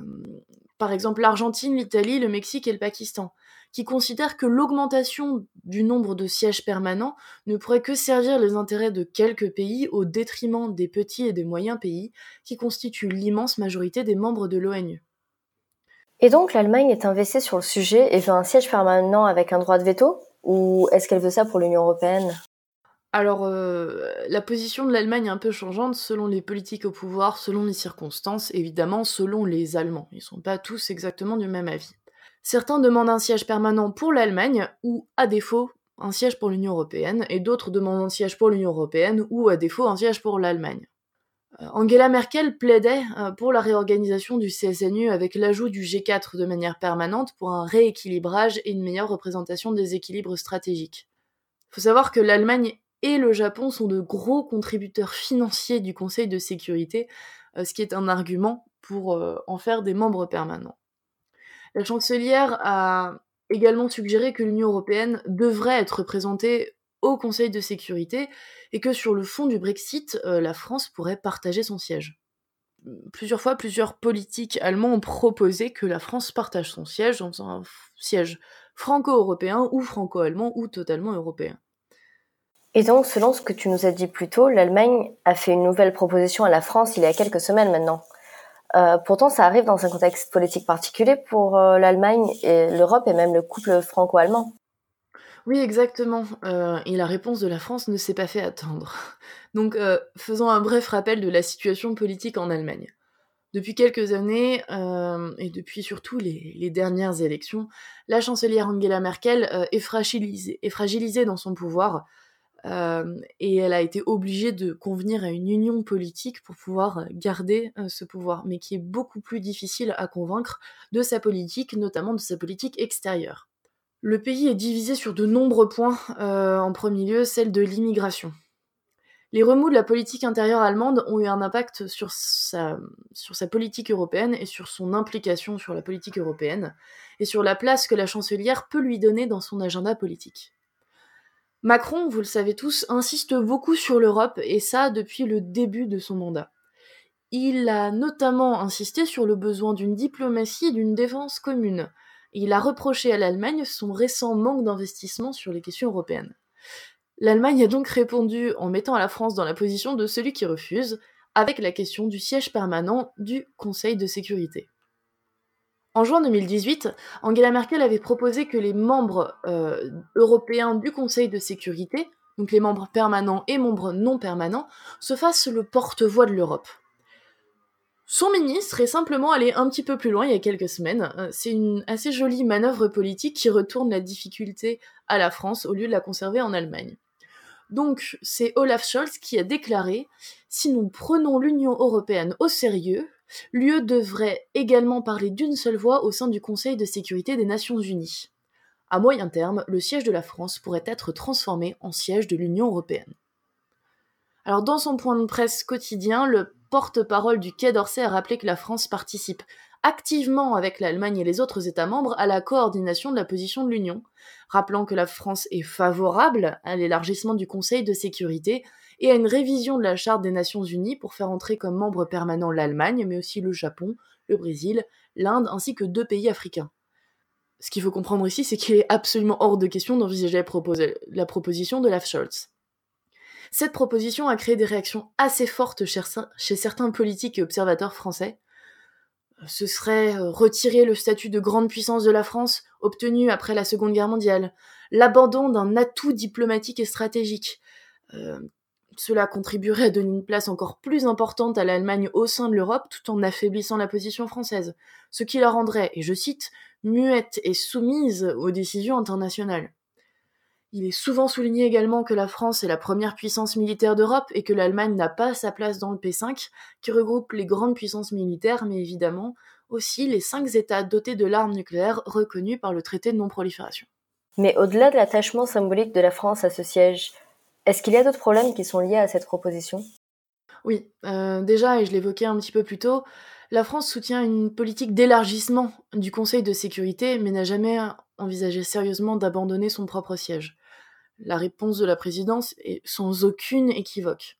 par exemple l'Argentine, l'Italie, le Mexique et le Pakistan qui considère que l'augmentation du nombre de sièges permanents ne pourrait que servir les intérêts de quelques pays au détriment des petits et des moyens pays qui constituent l'immense majorité des membres de l'ONU. Et donc l'Allemagne est investie sur le sujet et veut un siège permanent avec un droit de veto? Ou est-ce qu'elle veut ça pour l'Union européenne? Alors, euh, la position de l'Allemagne est un peu changeante selon les politiques au pouvoir, selon les circonstances, évidemment selon les Allemands. Ils ne sont pas tous exactement du même avis. Certains demandent un siège permanent pour l'Allemagne ou, à défaut, un siège pour l'Union européenne, et d'autres demandent un siège pour l'Union européenne ou, à défaut, un siège pour l'Allemagne. Euh, Angela Merkel plaidait euh, pour la réorganisation du CSNU avec l'ajout du G4 de manière permanente pour un rééquilibrage et une meilleure représentation des équilibres stratégiques. Il faut savoir que l'Allemagne et le Japon sont de gros contributeurs financiers du Conseil de sécurité, euh, ce qui est un argument pour en faire des membres permanents. La chancelière a également suggéré que l'Union européenne devrait être représentée au Conseil de sécurité et que sur le fond du Brexit, euh, la France pourrait partager son siège. Plusieurs fois, plusieurs politiques allemands ont proposé que la France partage son siège dans un siège franco-européen ou franco-allemand ou totalement européen. Et donc, selon ce que tu nous as dit plus tôt, l'Allemagne a fait une nouvelle proposition à la France il y a quelques semaines maintenant. Euh, pourtant, ça arrive dans un contexte politique particulier pour euh, l'Allemagne et l'Europe et même le couple franco-allemand. Oui, exactement. Euh, et la réponse de la France ne s'est pas fait attendre. Donc, faisons un bref rappel de la situation politique en Allemagne. Depuis quelques années, et depuis surtout les, dernières élections, la chancelière Angela Merkel est, fragilisée, est fragilisée dans son pouvoir euh, et elle a été obligée de convenir à une union politique pour pouvoir garder euh, ce pouvoir, mais qui est beaucoup plus difficile à convaincre de sa politique, notamment de sa politique extérieure. Le pays est divisé sur de nombreux points, euh, en premier lieu celle de l'immigration. Les remous de la politique intérieure allemande ont eu un impact sur sa, sur sa politique européenne et sur son implication sur la politique européenne, et sur la place que la chancelière peut lui donner dans son agenda politique. Macron, vous le savez tous, insiste beaucoup sur l'Europe, et ça depuis le début de son mandat. Il a notamment insisté sur le besoin d'une diplomatie et d'une défense commune. Il a reproché à l'Allemagne son récent manque d'investissement sur les questions européennes. L'Allemagne a donc répondu en mettant la France dans la position de celui qui refuse, avec la question du siège permanent du Conseil de sécurité. En juin 2018, Angela Merkel avait proposé que les membres euh, européens du Conseil de sécurité, donc les membres permanents et membres non permanents, se fassent le porte-voix de l'Europe. Son ministre est simplement allé un petit peu plus loin il y a quelques semaines. Euh, c'est une assez jolie manœuvre politique qui retourne la difficulté à la France au lieu de la conserver en Allemagne. Donc c'est Olaf Scholz qui a déclaré Si nous prenons l'Union européenne au sérieux, L'UE devrait également parler d'une seule voix au sein du Conseil de sécurité des Nations Unies. À moyen terme, le siège de la France pourrait être transformé en siège de l'Union européenne. Alors dans son point de presse quotidien, le porte-parole du Quai d'Orsay a rappelé que la France participe activement avec l'Allemagne et les autres États membres à la coordination de la position de l'Union, rappelant que la France est favorable à l'élargissement du Conseil de sécurité et à une révision de la Charte des Nations Unies pour faire entrer comme membre permanent l'Allemagne, mais aussi le Japon, le Brésil, l'Inde, ainsi que deux pays africains. Ce qu'il faut comprendre ici, c'est qu'il est absolument hors de question d'envisager la proposition de Laf Scholz. Cette proposition a créé des réactions assez fortes chez certains politiques et observateurs français. Ce serait euh, retirer le statut de grande puissance de la France obtenu après la Seconde Guerre mondiale, l'abandon d'un atout diplomatique et stratégique, euh, cela contribuerait à donner une place encore plus importante à l'Allemagne au sein de l'Europe tout en affaiblissant la position française, ce qui la rendrait, et je cite, muette et soumise aux décisions internationales. Il est souvent souligné également que la France est la première puissance militaire d'Europe et que l'Allemagne n'a pas sa place dans le P5, qui regroupe les grandes puissances militaires, mais évidemment aussi les cinq États dotés de l'arme nucléaire reconnus par le traité de non-prolifération. Mais au-delà de l'attachement symbolique de la France à ce siège, est-ce qu'il y a d'autres problèmes qui sont liés à cette proposition? Oui, euh, déjà, et je l'évoquais un petit peu plus tôt, la France soutient une politique d'élargissement du Conseil de sécurité, mais n'a jamais envisagé sérieusement d'abandonner son propre siège. La réponse de la présidence est sans aucune équivoque.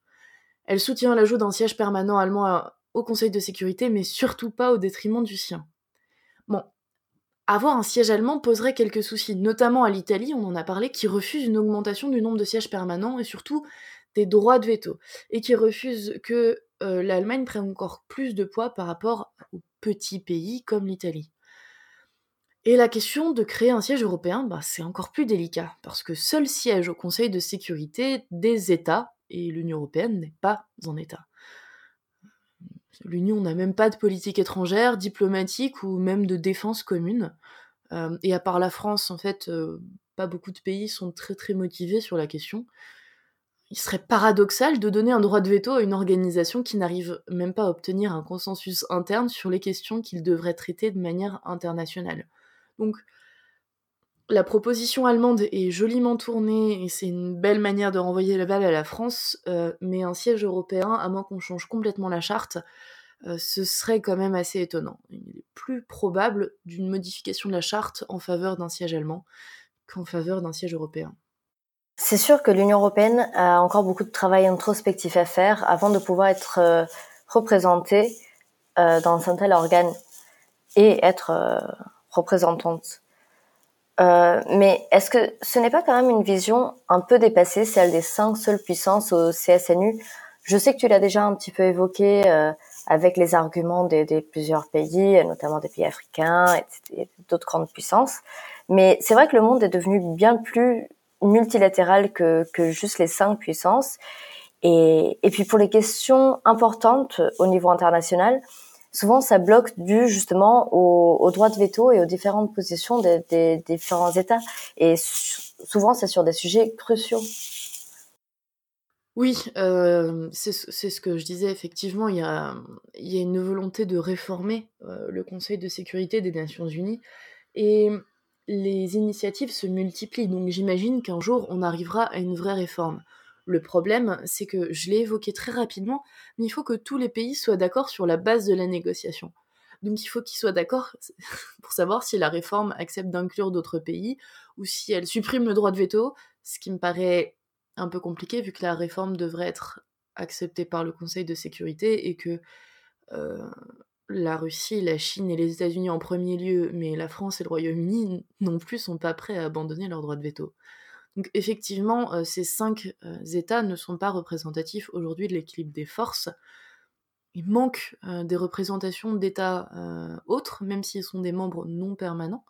Elle soutient l'ajout d'un siège permanent allemand au Conseil de sécurité, mais surtout pas au détriment du sien. Avoir un siège allemand poserait quelques soucis, notamment à l'Italie, on en a parlé, qui refuse une augmentation du nombre de sièges permanents et surtout des droits de veto, et qui refuse que euh, l'Allemagne prenne encore plus de poids par rapport aux petits pays comme l'Italie. Et la question de créer un siège européen, bah, c'est encore plus délicat, parce que seul siège au Conseil de sécurité des États, et l'Union européenne n'est pas un État. L'Union n'a même pas de politique étrangère, diplomatique ou même de défense commune. Euh, et à part la France, en fait, euh, pas beaucoup de pays sont très très motivés sur la question. Il serait paradoxal de donner un droit de veto à une organisation qui n'arrive même pas à obtenir un consensus interne sur les questions qu'il devrait traiter de manière internationale. Donc, la proposition allemande est joliment tournée et c'est une belle manière de renvoyer la balle à la France, euh, mais un siège européen, à moins qu'on change complètement la charte, euh, ce serait quand même assez étonnant. Il est plus probable d'une modification de la charte en faveur d'un siège allemand qu'en faveur d'un siège européen. C'est sûr que l'Union européenne a encore beaucoup de travail introspectif à faire avant de pouvoir être euh, représentée dans un tel organe et être représentante. Mais est-ce que ce n'est pas quand même une vision un peu dépassée, celle des cinq seules puissances au CSNU Je sais que tu l'as déjà un petit peu évoqué avec les arguments des, des, plusieurs pays, notamment des pays africains et d'autres grandes puissances. Mais c'est vrai que le monde est devenu bien plus multilatéral que, que juste les cinq puissances. Et, et puis pour les questions importantes au niveau international, souvent ça bloque dû justement au, droit de veto et aux différentes positions des, différents États. Et souvent c'est sur des sujets cruciaux. Oui, euh, c'est ce que je disais, effectivement, il y a, y a une volonté de réformer euh, le Conseil de sécurité des Nations Unies et les initiatives se multiplient, donc j'imagine qu'un jour on arrivera à une vraie réforme. Le problème, c'est que je l'ai évoqué très rapidement, mais il faut que tous les pays soient d'accord sur la base de la négociation. Donc il faut qu'ils soient d'accord pour savoir si la réforme accepte d'inclure d'autres pays ou si elle supprime le droit de veto, ce qui me paraît un peu compliqué vu que la réforme devrait être acceptée par le Conseil de sécurité et que euh, la Russie, la Chine et les États-Unis en premier lieu, mais la France et le Royaume-Uni non plus sont pas prêts à abandonner leur droit de veto. Donc effectivement, euh, ces cinq euh, États ne sont pas représentatifs aujourd'hui de l'équilibre des forces. Il manque des représentations d'États autres, même s'ils sont des membres non permanents.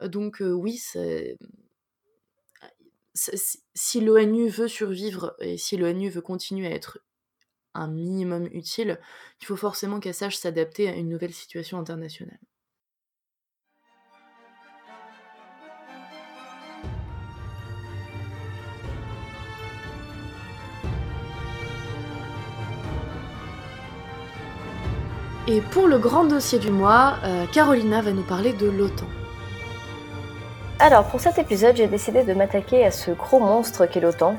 donc oui, si l'ONU veut survivre et si l'ONU veut continuer à être un minimum utile, il faut forcément qu'elle sache s'adapter à une nouvelle situation internationale. Et pour le grand dossier du mois, euh, Carolina va nous parler de l'OTAN. Alors, pour cet épisode, j'ai décidé de m'attaquer à ce gros monstre qu'est l'OTAN,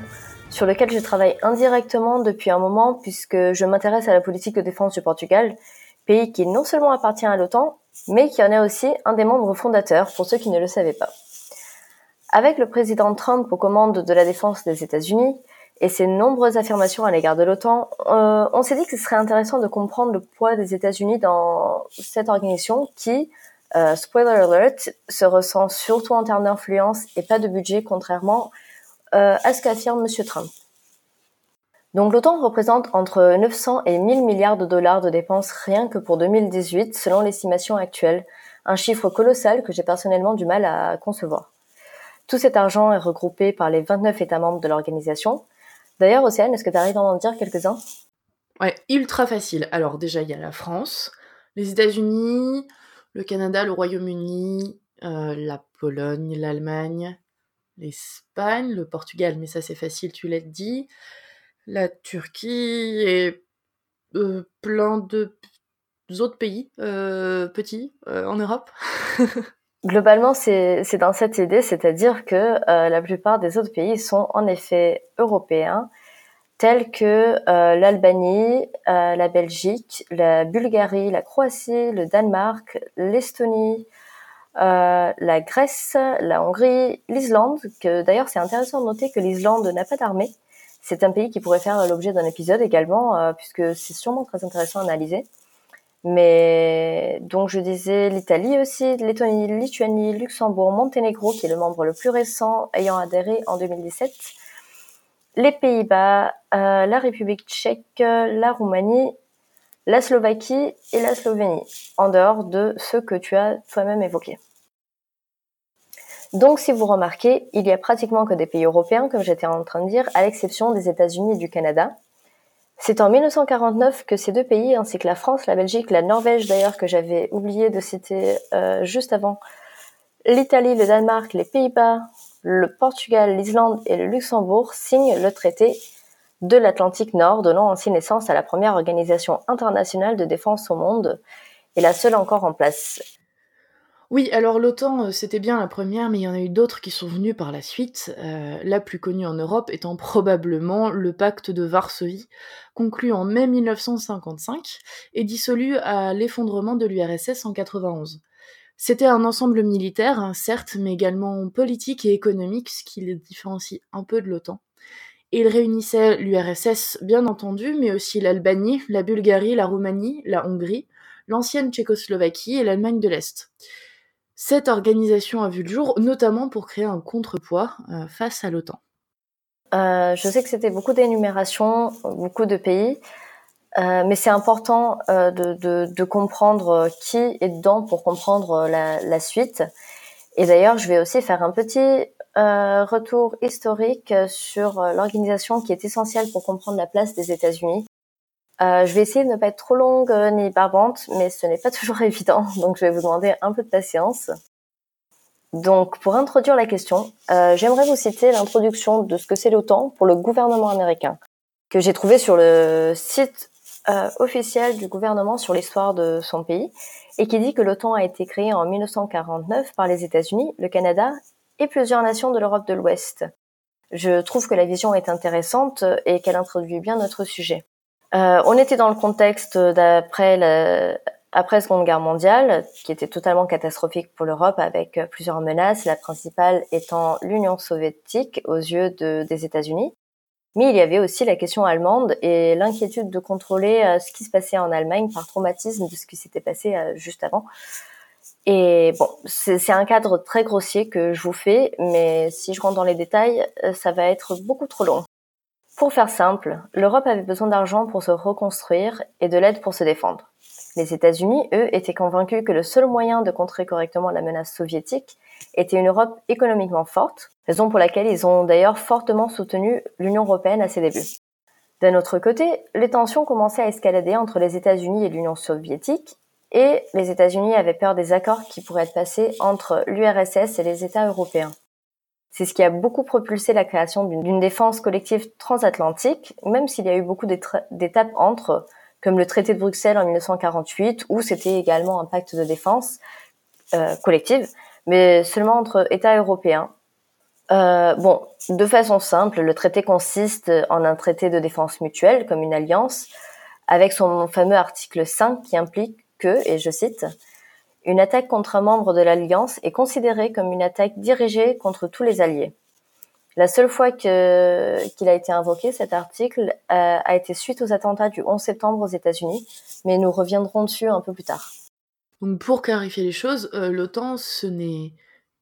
sur lequel je travaille indirectement depuis un moment puisque je m'intéresse à la politique de défense du Portugal, pays qui non seulement appartient à l'OTAN, mais qui en est aussi un des membres fondateurs, pour ceux qui ne le savaient pas. Avec le président Trump aux commandes de la défense des États-Unis et ses nombreuses affirmations à l'égard de l'OTAN, euh, on s'est dit que ce serait intéressant de comprendre le poids des États-Unis dans cette organisation qui, euh, spoiler alert, se ressent surtout en termes d'influence et pas de budget, contrairement euh, à ce qu'affirme M. Trump. Donc l'OTAN représente entre 900 et 1000 milliards de dollars de dépenses rien que pour 2018, selon l'estimation actuelle, un chiffre colossal que j'ai personnellement du mal à concevoir. Tout cet argent est regroupé par les 29 États membres de l'organisation. D'ailleurs, Océane, est-ce que tu arrives à en dire quelques-uns? Ouais, ultra facile. Alors déjà, il y a la France, les États-Unis, le Canada, le Royaume-Uni, euh, la Pologne, l'Allemagne, l'Espagne, le Portugal, mais ça c'est facile, tu l'as dit, la Turquie et euh, plein de autres pays euh, petits en Europe. Globalement, c'est dans cette idée, c'est-à-dire que la plupart des autres pays sont en effet européens tels que euh, l'Albanie, euh, la Belgique, la Bulgarie, la Croatie, le Danemark, l'Estonie, euh, la Grèce, la Hongrie, l'Islande, que d'ailleurs c'est intéressant de noter que l'Islande n'a pas d'armée. C'est un pays qui pourrait faire l'objet d'un épisode également, puisque c'est sûrement très intéressant à analyser. Mais donc je disais l'Italie aussi, Lettonie, Lituanie, Luxembourg, Monténégro, qui est le membre le plus récent ayant adhéré en 2017, les Pays-Bas, euh, la République tchèque, la Roumanie, la Slovaquie et la Slovénie, en dehors de ceux que tu as toi-même évoqués. Donc, si vous remarquez, il y a pratiquement que des pays européens, comme j'étais en train de dire, à l'exception des États-Unis et du Canada. C'est en 1949 que ces deux pays, ainsi que la France, la Belgique, la Norvège d'ailleurs, que j'avais oublié de citer euh, juste avant, l'Italie, le Danemark, les Pays-Bas, le Portugal, l'Islande et le Luxembourg signent le traité de l'Atlantique Nord, donnant ainsi naissance à la première organisation internationale de défense au monde et la seule encore en place. Oui, alors l'OTAN, euh, c'était bien la première, mais il y en a eu d'autres qui sont venues par la suite, euh, la plus connue en Europe étant probablement le pacte de Varsovie, conclu en mai 1955 et dissolu à l'effondrement de l'URSS en 91. C'était un ensemble militaire, hein, certes, mais également politique et économique, ce qui les différencie un peu de l'OTAN. Il réunissait l'URSS, bien entendu, mais aussi l'Albanie, la Bulgarie, la Roumanie, la Hongrie, l'ancienne Tchécoslovaquie et l'Allemagne de l'Est. Cette organisation a vu le jour notamment pour créer un contrepoids euh, face à l'OTAN. Euh, je sais que c'était beaucoup d'énumérations, beaucoup de pays, euh, mais c'est important de, comprendre qui est dedans pour comprendre la, suite. Et d'ailleurs, je vais aussi faire un petit retour historique sur l'organisation qui est essentielle pour comprendre la place des États-Unis euh, je vais essayer de ne pas être trop longue euh, ni barbante, mais ce n'est pas toujours évident, donc je vais vous demander un peu de patience. Donc, pour introduire la question, euh, j'aimerais vous citer l'introduction de ce que c'est l'OTAN pour le gouvernement américain, que j'ai trouvé sur le site officiel du gouvernement sur l'histoire de son pays, et qui dit que l'OTAN a été créé en 1949 par les États-Unis, le Canada et plusieurs nations de l'Europe de l'Ouest. Je trouve que la vision est intéressante et qu'elle introduit bien notre sujet. Euh, on était dans le contexte d'après la après Seconde Guerre mondiale, qui était totalement catastrophique pour l'Europe, avec euh, plusieurs menaces, la principale étant l'Union soviétique aux yeux des États-Unis. Mais il y avait aussi la question allemande et l'inquiétude de contrôler euh, ce qui se passait en Allemagne par traumatisme de ce qui s'était passé juste avant. Et bon, c'est un cadre très grossier que je vous fais, mais si je rentre dans les détails, ça va être beaucoup trop long. Pour faire simple, l'Europe avait besoin d'argent pour se reconstruire et de l'aide pour se défendre. Les États-Unis, eux, étaient convaincus que le seul moyen de contrer correctement la menace soviétique était une Europe économiquement forte, raison pour laquelle ils ont d'ailleurs fortement soutenu l'Union européenne à ses débuts. D'un autre côté, les tensions commençaient à escalader entre les États-Unis et l'Union soviétique, et les États-Unis avaient peur des accords qui pourraient être passés entre l'URSS et les États européens. C'est ce qui a beaucoup propulsé la création d'une défense collective transatlantique, même s'il y a eu beaucoup d'étapes entre, comme le traité de Bruxelles en 1948, où c'était également un pacte de défense euh, collective, mais seulement entre États européens. Euh, bon, de façon simple, le traité consiste en un traité de défense mutuelle, comme une alliance, avec son fameux article 5 qui implique que, et je cite, une attaque contre un membre de l'Alliance est considérée comme une attaque dirigée contre tous les alliés. La seule fois qu'il a été invoqué, cet article euh, a, été suite aux attentats du 11 septembre aux États-Unis, mais nous reviendrons dessus un peu plus tard. Donc pour clarifier les choses, euh, l'OTAN, ce n'est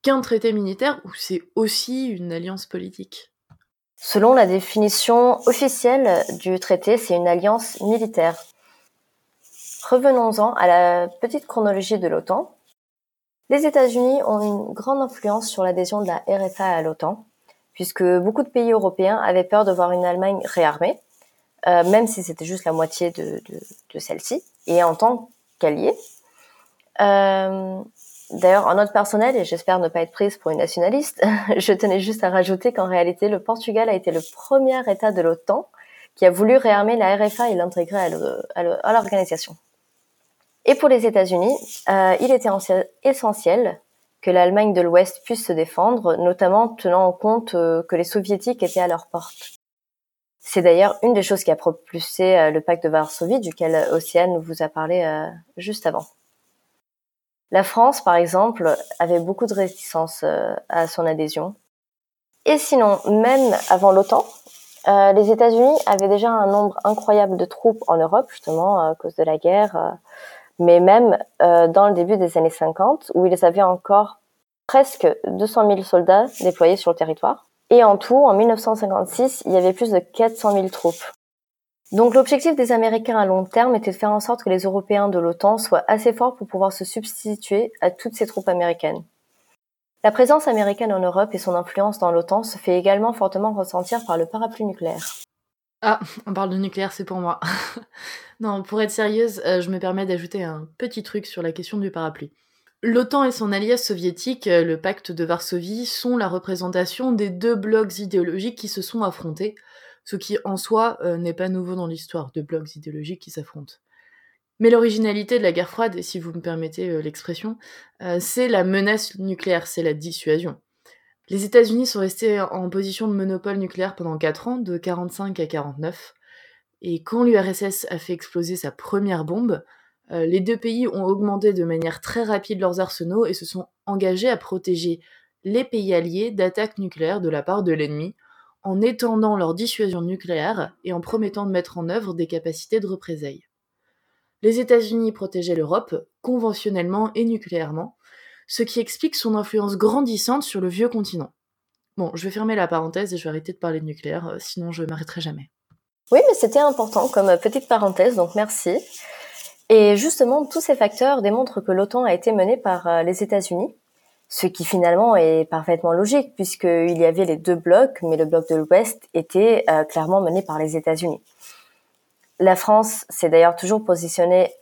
qu'un traité militaire ou c'est aussi une alliance politique? Selon la définition officielle du traité, c'est une alliance militaire. Revenons-en à la petite chronologie de l'OTAN. Les États-Unis ont une grande influence sur l'adhésion de la RFA à l'OTAN, puisque beaucoup de pays européens avaient peur de voir une Allemagne réarmée, euh, même si c'était juste la moitié de, celle-ci, et en tant qu'allié. Euh, d'ailleurs, en note personnelle, et j'espère ne pas être prise pour une nationaliste, je tenais juste à rajouter qu'en réalité, le Portugal a été le premier État de l'OTAN qui a voulu réarmer la RFA et l'intégrer à l'organisation. Et pour les États-Unis, euh, il était essentiel que l'Allemagne de l'Ouest puisse se défendre, notamment tenant compte euh, que les soviétiques étaient à leur porte. C'est d'ailleurs une des choses qui a propulsé euh, le pacte de Varsovie, duquel Océane vous a parlé juste avant. La France, par exemple, avait beaucoup de réticence à son adhésion. Et sinon, même avant l'OTAN, les États-Unis avaient déjà un nombre incroyable de troupes en Europe, justement à cause de la guerre mais même euh, dans le début des années 50, où ils avaient encore presque 200 000 soldats déployés sur le territoire. Et en tout, en 1956, il y avait plus de 400 000 troupes. Donc l'objectif des Américains à long terme était de faire en sorte que les Européens de l'OTAN soient assez forts pour pouvoir se substituer à toutes ces troupes américaines. La présence américaine en Europe et son influence dans l'OTAN se fait également fortement ressentir par le parapluie nucléaire. Ah, on parle de nucléaire, c'est pour moi. non, pour être sérieuse, euh, je me permets d'ajouter un petit truc sur la question du parapluie. L'OTAN et son allié soviétique, euh, le pacte de Varsovie, sont la représentation des deux blocs idéologiques qui se sont affrontés, ce qui en soi euh, n'est pas nouveau dans l'histoire, deux blocs idéologiques qui s'affrontent. Mais l'originalité de la guerre froide, si vous me permettez l'expression, c'est la menace nucléaire, c'est la dissuasion. Les États-Unis sont restés en position de monopole nucléaire pendant 4 ans, de 45 à 49. Et quand l'URSS a fait exploser sa première bombe, euh, les deux pays ont augmenté de manière très rapide leurs arsenaux et se sont engagés à protéger les pays alliés d'attaques nucléaires de la part de l'ennemi, en étendant leur dissuasion nucléaire et en promettant de mettre en œuvre des capacités de représailles. Les États-Unis protégeaient l'Europe, conventionnellement et nucléairement, ce qui explique son influence grandissante sur le vieux continent. Bon, je vais fermer la parenthèse et je vais arrêter de parler de nucléaire, euh, sinon je m'arrêterai jamais. Oui, mais c'était important comme petite parenthèse, donc merci. Et justement, tous ces facteurs démontrent que l'OTAN a été menée par euh, les États-Unis, ce qui finalement est parfaitement logique puisqu'il y avait les deux blocs, mais le bloc de l'Ouest était euh, clairement mené par les États-Unis. La France s'est d'ailleurs toujours positionnée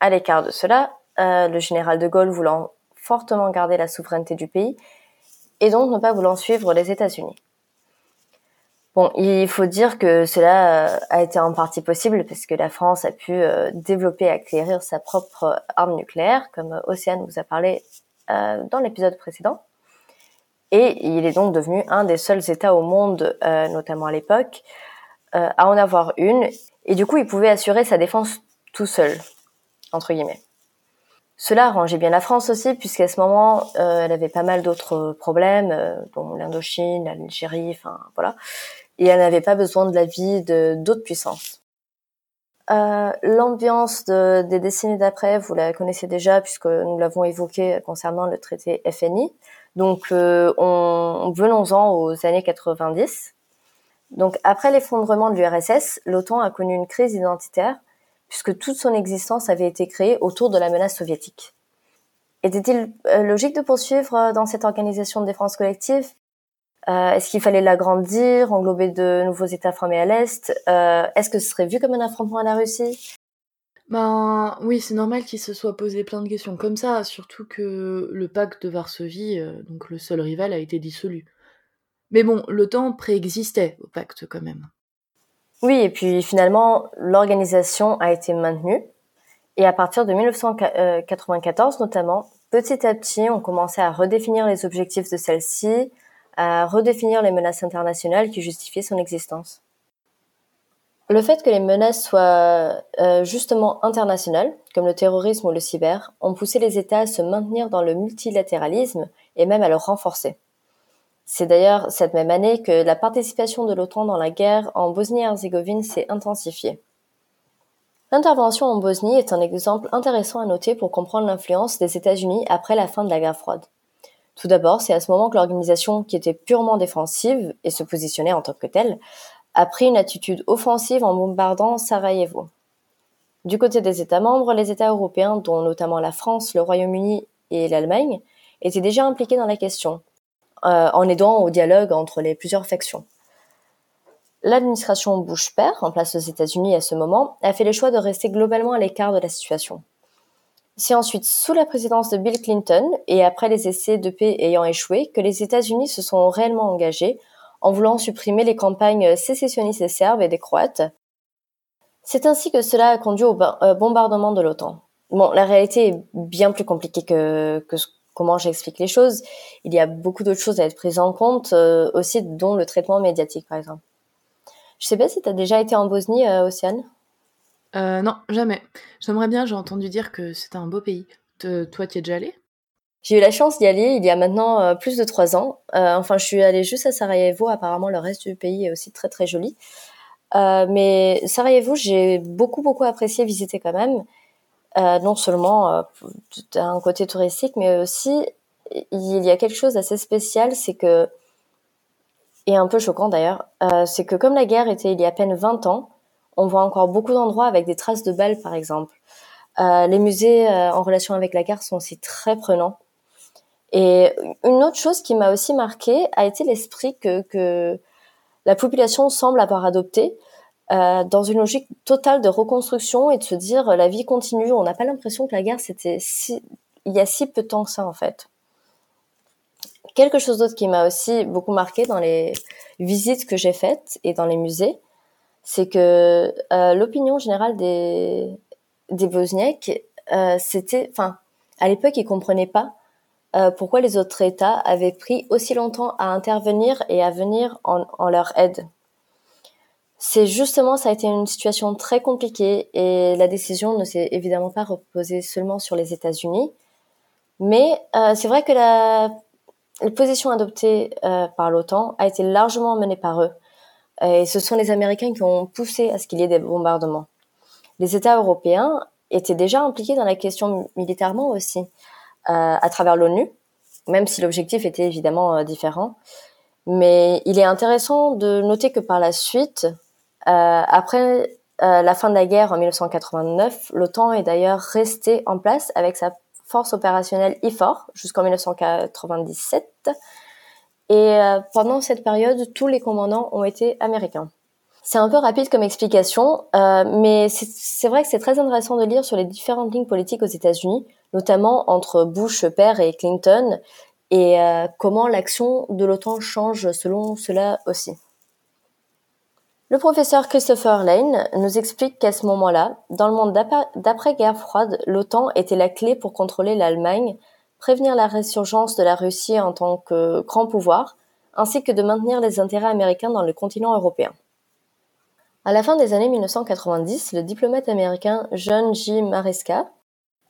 à l'écart de cela, euh, le général de Gaulle voulant fortement garder la souveraineté du pays et donc ne pas voulant suivre les États-Unis. Bon, il faut dire que cela euh, a été en partie possible parce que la France a pu euh, développer et acquérir sa propre arme nucléaire, comme Océane vous a parlé dans l'épisode précédent. Et il est donc devenu un des seuls États au monde, notamment à l'époque, à en avoir une et du coup, il pouvait assurer sa défense tout seul, entre guillemets. Cela arrangeait bien la France aussi, puisqu'à ce moment, euh, elle avait pas mal d'autres problèmes, euh, dont l'Indochine, l'Algérie, enfin voilà, et elle n'avait pas besoin de l'avis de d'autres puissances. Euh, L'ambiance de, des décennies d'après, vous la connaissez déjà, puisque nous l'avons évoqué concernant le traité FNI. Donc, euh, on, venons-en aux années 90. Donc après l'effondrement de l'URSS, l'OTAN a connu une crise identitaire puisque toute son existence avait été créée autour de la menace soviétique. Était-il euh, logique de poursuivre euh, dans cette organisation de défense collective? Euh, Est-ce qu'il fallait l'agrandir, englober de nouveaux États formés à l'Est? Est-ce que ce serait vu comme un affrontement à la Russie? Ben oui, c'est normal qu'il se soit posé plein de questions comme ça, surtout que le pacte de Varsovie, donc le seul rival, a été dissolu. Mais bon, l'OTAN préexistait au pacte quand même. Oui, et puis finalement, l'organisation a été maintenue. Et à partir de 1994 notamment, petit à petit, on commençait à redéfinir les objectifs de celle-ci, à redéfinir les menaces internationales qui justifiaient son existence. Le fait que les menaces soient euh, justement internationales, comme le terrorisme ou le cyber, ont poussé les États à se maintenir dans le multilatéralisme et même à le renforcer. C'est d'ailleurs cette même année que la participation de l'OTAN dans la guerre en Bosnie-Herzégovine s'est intensifiée. L'intervention en Bosnie est un exemple intéressant à noter pour comprendre l'influence des États-Unis après la fin de la guerre froide. Tout d'abord, c'est à ce moment que l'organisation, qui était purement défensive et se positionnait en tant que telle, a pris une attitude offensive en bombardant Sarajevo. Du côté des États membres, les États européens, dont notamment la France, le Royaume-Uni et l'Allemagne, étaient déjà impliqués dans la question, euh, en aidant au dialogue entre les plusieurs factions. L'administration Bush-père, en place aux États-Unis à ce moment, a fait le choix de rester globalement à l'écart de la situation. C'est ensuite sous la présidence de Bill Clinton et après les essais de paix ayant échoué que les États-Unis se sont réellement engagés en voulant supprimer les campagnes sécessionnistes des Serbes et des Croates. C'est ainsi que cela a conduit au euh, bombardement de l'OTAN. Bon, la réalité est bien plus compliquée que, comment j'explique les choses. Il y a beaucoup d'autres choses à être prises en compte, euh, aussi dont le traitement médiatique, par exemple. Je sais pas si tu as déjà été en Bosnie, euh, Océane? Euh, Non, jamais. J'aimerais bien, j'ai entendu dire que c'était un beau pays. toi, tu es déjà allé? J'ai eu la chance d'y aller il y a maintenant plus de trois ans. enfin, je suis allée juste à Sarajevo. Apparemment, le reste du pays est aussi très très joli. mais Sarajevo, j'ai beaucoup beaucoup apprécié visiter quand même. Euh, non seulement euh, d'un côté touristique, mais aussi il y a quelque chose d'assez spécial, c'est que et un peu choquant d'ailleurs, euh, c'est que comme la guerre était il y a à peine 20 ans, on voit encore beaucoup d'endroits avec des traces de balles par exemple. Euh, les musées euh, en relation avec la guerre sont aussi très prenants. Et une autre chose qui m'a aussi marqué a été l'esprit que, que la population semble avoir adopté, euh, dans une logique totale de reconstruction et de se dire la vie continue. On n'a pas l'impression que la guerre c'était si il y a si peu de temps que ça en fait. Quelque chose d'autre qui m'a aussi beaucoup marqué dans les visites que j'ai faites et dans les musées, c'est que euh, l'opinion générale des des Bosniaques, c'était, enfin, à l'époque, ils comprenaient pas pourquoi les autres États avaient pris aussi longtemps à intervenir et à venir en leur aide c'est justement, ça a été une situation très compliquée et la décision ne s'est évidemment pas reposée seulement sur les États-Unis. Mais euh, c'est vrai que la, position adoptée euh, par l'OTAN a été largement menée par eux. Et ce sont les Américains qui ont poussé à ce qu'il y ait des bombardements. Les États européens étaient déjà impliqués dans la question militairement aussi, euh, à travers l'ONU, même si l'objectif était évidemment différent. Mais il est intéressant de noter que par la suite, euh, après euh, la fin de la guerre en 1989, l'OTAN est d'ailleurs resté en place avec sa force opérationnelle IFOR jusqu'en 1997. Et euh, pendant cette période, tous les commandants ont été américains. C'est un peu rapide comme explication, euh, mais c'est vrai que c'est très intéressant de lire sur les différentes lignes politiques aux États-Unis, notamment entre Bush père et Clinton, et euh, comment l'action de l'OTAN change selon cela aussi. Le professeur Christopher Lane nous explique qu'à ce moment-là, dans le monde d'après-guerre froide, l'OTAN était la clé pour contrôler l'Allemagne, prévenir la résurgence de la Russie en tant que grand pouvoir, ainsi que de maintenir les intérêts américains dans le continent européen. À la fin des années 1990, le diplomate américain John J. Maresca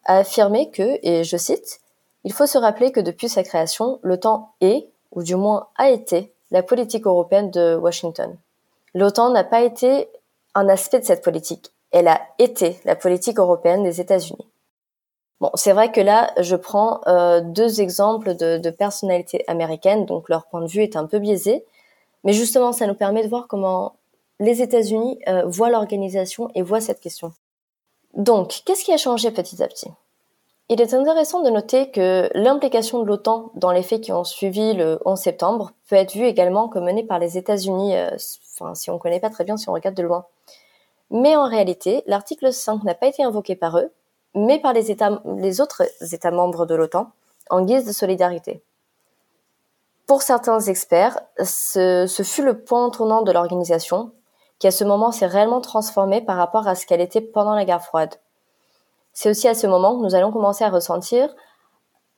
a affirmé que, et je cite, Il faut se rappeler que depuis sa création, l'OTAN est, ou du moins a été, la politique européenne de Washington. L'OTAN n'a pas été un aspect de cette politique. Elle a été la politique européenne des États-Unis. Bon, c'est vrai que là, je prends euh, deux exemples de, personnalités américaines, donc leur point de vue est un peu biaisé, mais justement, ça nous permet de voir comment les États-Unis euh, voient l'organisation et voient cette question. Donc, qu'est-ce qui a changé petit à petit? Il est intéressant de noter que l'implication de l'OTAN dans les faits qui ont suivi le 11 septembre peut être vue également comme menée par les États-Unis euh, si on connaît pas très bien, si on regarde de loin. Mais en réalité, l'article 5 n'a pas été invoqué par eux, mais par les, États, les autres États membres de l'OTAN, en guise de solidarité. Pour certains experts, ce, ce fut le point tournant de l'organisation, qui à ce moment s'est réellement transformée par rapport à ce qu'elle était pendant la guerre froide. C'est aussi à ce moment que nous allons commencer à ressentir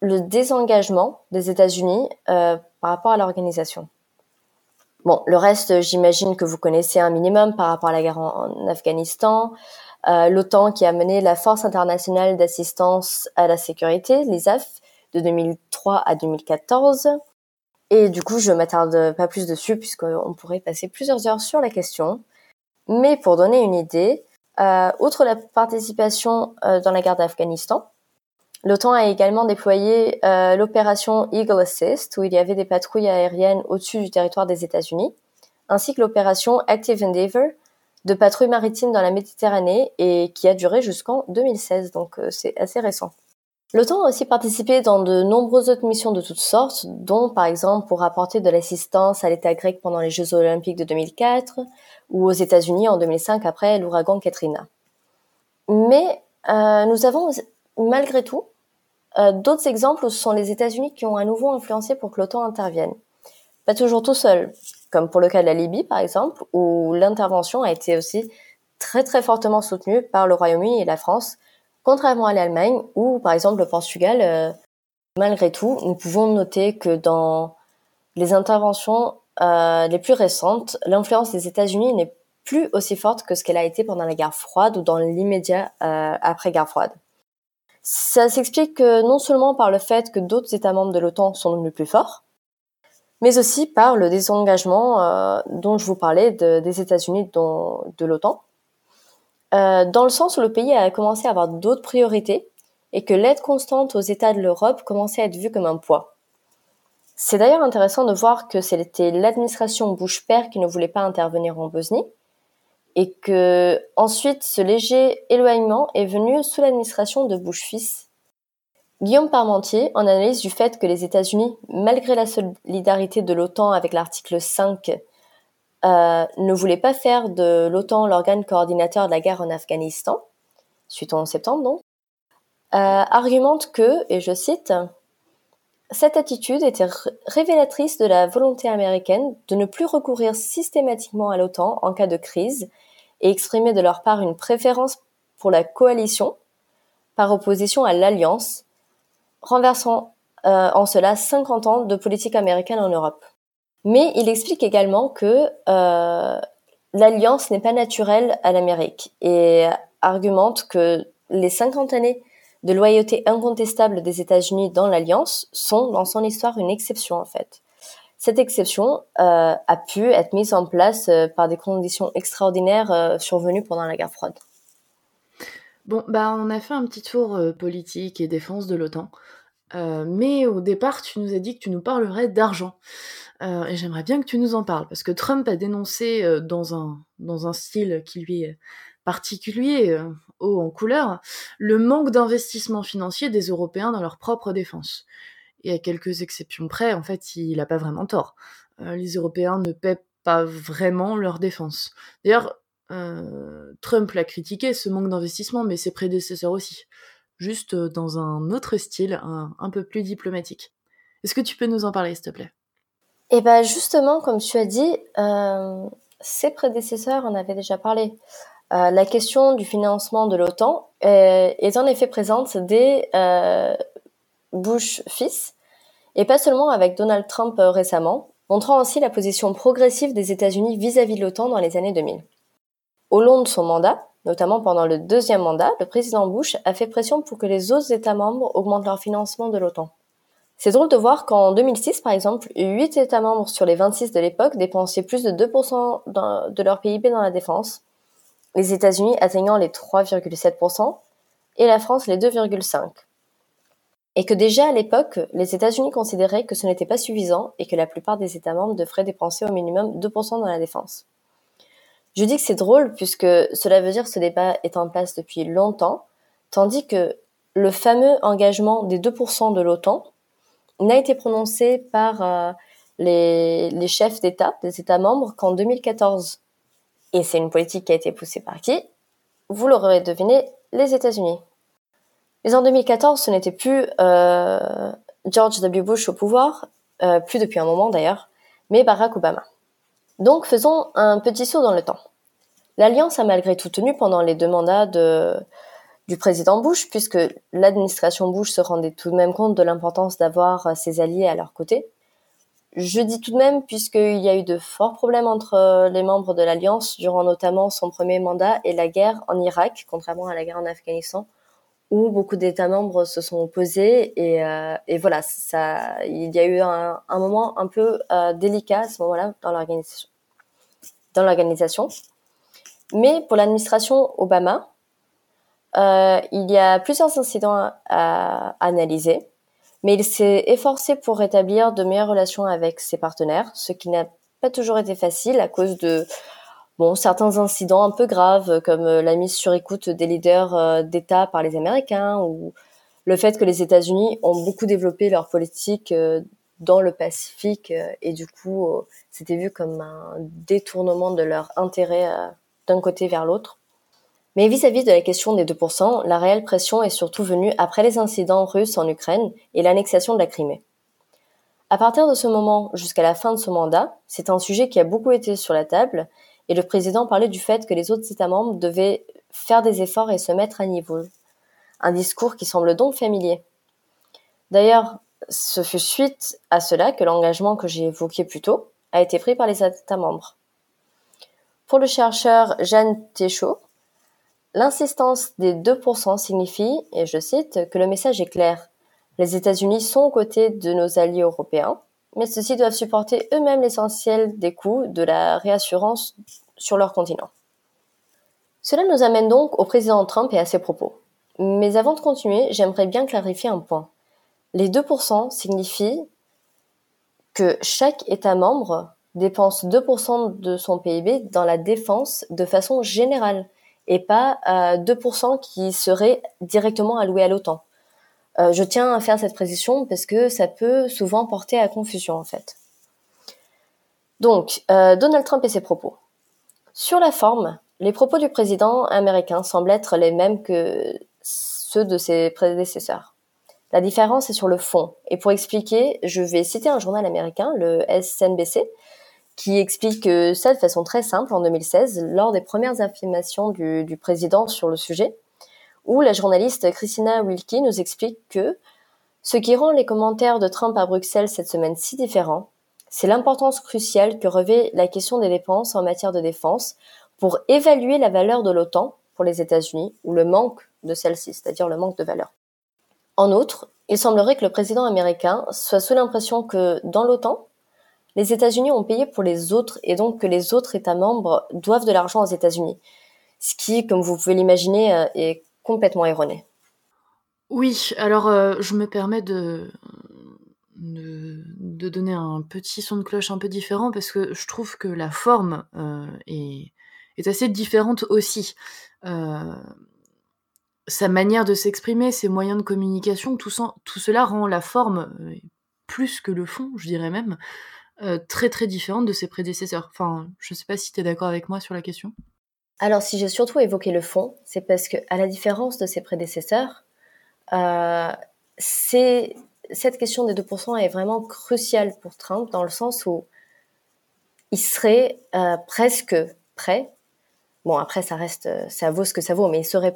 le désengagement des États-Unis euh, par rapport à l'organisation. Bon, le reste, j'imagine que vous connaissez un minimum par rapport à la guerre en, Afghanistan, l'OTAN qui a mené la Force internationale d'assistance à la sécurité, l'ISAF, de 2003 à 2014. Et du coup, je m'attarde pas plus dessus puisqu'on pourrait passer plusieurs heures sur la question. Mais pour donner une idée, euh, outre la participation euh, dans la guerre d'Afghanistan, L'OTAN a également déployé euh, l'opération Eagle Assist, où il y avait des patrouilles aériennes au-dessus du territoire des États-Unis, ainsi que l'opération Active Endeavour, de patrouilles maritimes dans la Méditerranée et qui a duré jusqu'en 2016, donc euh, c'est assez récent. L'OTAN a aussi participé dans de nombreuses autres missions de toutes sortes, dont par exemple pour apporter de l'assistance à l'État grec pendant les Jeux olympiques de 2004 ou aux États-Unis en 2005 après l'ouragan Katrina. Mais euh, nous avons malgré tout, euh, d'autres exemples sont les États-Unis qui ont à nouveau influencé pour que l'OTAN intervienne. Pas toujours tout seul, comme pour le cas de la Libye par exemple, où l'intervention a été aussi très très fortement soutenue par le Royaume-Uni et la France, contrairement à l'Allemagne ou par exemple le Portugal. Euh, malgré tout, nous pouvons noter que dans les interventions euh, les plus récentes, l'influence des États-Unis n'est plus aussi forte que ce qu'elle a été pendant la guerre froide ou dans l'immédiat après guerre froide. Ça s'explique non seulement par le fait que d'autres États membres de l'OTAN sont devenus plus forts, mais aussi par le désengagement euh, dont je vous parlais des États-Unis de l'OTAN, euh, dans le sens où le pays a commencé à avoir d'autres priorités et que l'aide constante aux États de l'Europe commençait à être vue comme un poids. C'est d'ailleurs intéressant de voir que c'était l'administration Bush-père qui ne voulait pas intervenir en Bosnie, et que ensuite ce léger éloignement est venu sous l'administration de Bush fils. Guillaume Parmentier en analyse du fait que les États-Unis, malgré la solidarité de l'OTAN avec l'article 5, euh, ne voulaient pas faire de l'OTAN l'organe coordinateur de la guerre en Afghanistan, suite au 11 septembre donc, euh, argumente que, et je cite, cette attitude était révélatrice de la volonté américaine de ne plus recourir systématiquement à l'OTAN en cas de crise et exprimer de leur part une préférence pour la coalition par opposition à l'alliance, renversant euh, en cela 50 ans de politique américaine en Europe. Mais il explique également que euh, l'alliance n'est pas naturelle à l'Amérique et argumente que les 50 années de loyauté incontestable des États-Unis dans l'alliance sont dans son histoire une exception en fait. Cette exception euh, a pu être mise en place euh, par des conditions extraordinaires euh, survenues pendant la guerre froide. Bon, bah on a fait un petit tour politique et défense de l'OTAN. mais au départ, tu nous as dit que tu nous parlerais d'argent. et j'aimerais bien que tu nous en parles, parce que Trump a dénoncé dans, un, dans un style qui lui est particulier, haut en couleur, le manque d'investissement financier des Européens dans leur propre défense et à quelques exceptions près, en fait, il n'a pas vraiment tort. Euh, les Européens ne paient pas vraiment leur défense. D'ailleurs, euh, Trump l'a critiqué, ce manque d'investissement, mais ses prédécesseurs aussi. Juste euh, dans un autre style, un, peu plus diplomatique. Est-ce que tu peux nous en parler, s'il te plaît? Eh bien, justement, comme tu as dit, ses prédécesseurs en avaient déjà parlé. la question du financement de l'OTAN est, en effet présente dès Bush fils, et pas seulement avec Donald Trump euh, récemment, montrant ainsi la position progressive des États-Unis vis-à-vis de l'OTAN dans les années 2000. Au long de son mandat, notamment pendant le deuxième mandat, le président Bush a fait pression pour que les autres États membres augmentent leur financement de l'OTAN. C'est drôle de voir qu'en 2006, par exemple, 8 États membres sur les 26 de l'époque dépensaient plus de 2% de leur PIB dans la défense, les États-Unis atteignant les 3,7% et la France les 2,5% et que déjà à l'époque, les États-Unis considéraient que ce n'était pas suffisant et que la plupart des États membres devraient dépenser au minimum 2% dans la défense. Je dis que c'est drôle puisque cela veut dire que ce débat est en place depuis longtemps, tandis que le fameux engagement des 2% de l'OTAN n'a été prononcé par euh, les, chefs d'État des États membres qu'en 2014. Et c'est une politique qui a été poussée par qui? Vous l'aurez deviné, les États-Unis. Mais en 2014, ce n'était plus euh, George W. Bush au pouvoir, euh, plus depuis un moment d'ailleurs, mais Barack Obama. Donc faisons un petit saut dans le temps. L'alliance a malgré tout tenu pendant les deux mandats du président Bush, puisque l'administration Bush se rendait tout de même compte de l'importance d'avoir ses alliés à leur côté. Je dis tout de même puisqu'il y a eu de forts problèmes entre les membres de l'alliance durant notamment son premier mandat et la guerre en Irak, contrairement à la guerre en Afghanistan, où beaucoup d'États membres se sont opposés et, euh, et, voilà, ça, il y a eu un, un moment un peu euh, délicat à ce moment-là dans l'organisation. Dans l'organisation. Mais pour l'administration Obama, euh, il y a plusieurs incidents à, à analyser, mais il s'est efforcé pour rétablir de meilleures relations avec ses partenaires, ce qui n'a pas toujours été facile à cause de Bon, certains incidents un peu graves, comme euh, la mise sur écoute des leaders euh, d'État par les Américains, ou le fait que les États-Unis ont beaucoup développé leur politique euh, dans le Pacifique, et du coup, c'était vu comme un détournement de leur intérêt d'un côté vers l'autre. Mais vis-à-vis de la question des 2%, la réelle pression est surtout venue après les incidents russes en Ukraine et l'annexation de la Crimée. À partir de ce moment jusqu'à la fin de son mandat, c'est un sujet qui a beaucoup été sur la table et le président parlait du fait que les autres États membres devaient faire des efforts et se mettre à niveau. Un discours qui semble donc familier. D'ailleurs, ce fut suite à cela que l'engagement que j'ai évoqué plus tôt a été pris par les États membres. Pour le chercheur Jeanne Téchaud, l'insistance des 2% signifie, et je cite, que le message est clair. Les États-Unis sont aux côtés de nos alliés européens, mais ceux-ci doivent supporter eux-mêmes l'essentiel des coûts de la réassurance sur leur continent. Cela nous amène donc au président Trump et à ses propos. Mais avant de continuer, j'aimerais bien clarifier un point. Les 2% signifient que chaque État membre dépense 2% de son PIB dans la défense de façon générale et pas 2% qui seraient directement alloués à l'OTAN. Euh, je tiens à faire cette précision parce que ça peut souvent porter à confusion en fait. Donc, euh, Donald Trump et ses propos. Sur la forme, les propos du président américain semblent être les mêmes que ceux de ses prédécesseurs. La différence est sur le fond. Et pour expliquer, je vais citer un journal américain, le SNBC, qui explique ça de façon très simple en 2016, lors des premières affirmations du, du président sur le sujet. Où la journaliste Christina Wilkie nous explique que ce qui rend les commentaires de Trump à Bruxelles cette semaine si différents, c'est l'importance cruciale que revêt la question des dépenses en matière de défense pour évaluer la valeur de l'OTAN pour les États-Unis ou le manque de celle-ci, c'est-à-dire le manque de valeur. En outre, il semblerait que le président américain soit sous l'impression que dans l'OTAN, les États-Unis ont payé pour les autres et donc que les autres États membres doivent de l'argent aux États-Unis. Ce qui, comme vous pouvez l'imaginer, euh, est complètement erroné. Oui, alors euh, je me permets de, de, donner un petit son de cloche un peu différent parce que je trouve que la forme euh, est, est, assez différente aussi. Euh, sa manière de s'exprimer, ses moyens de communication, tout, tout, cela rend la forme, plus que le fond, je dirais même, très très différente de ses prédécesseurs. Enfin, je sais pas si tu es d'accord avec moi sur la question. Alors, si j'ai surtout évoqué le fond, c'est parce que, à la différence de ses prédécesseurs, c'est cette question des 2% est vraiment cruciale pour Trump dans le sens où il serait euh, presque prêt. Bon, après, ça reste, ça vaut ce que ça vaut, mais il serait,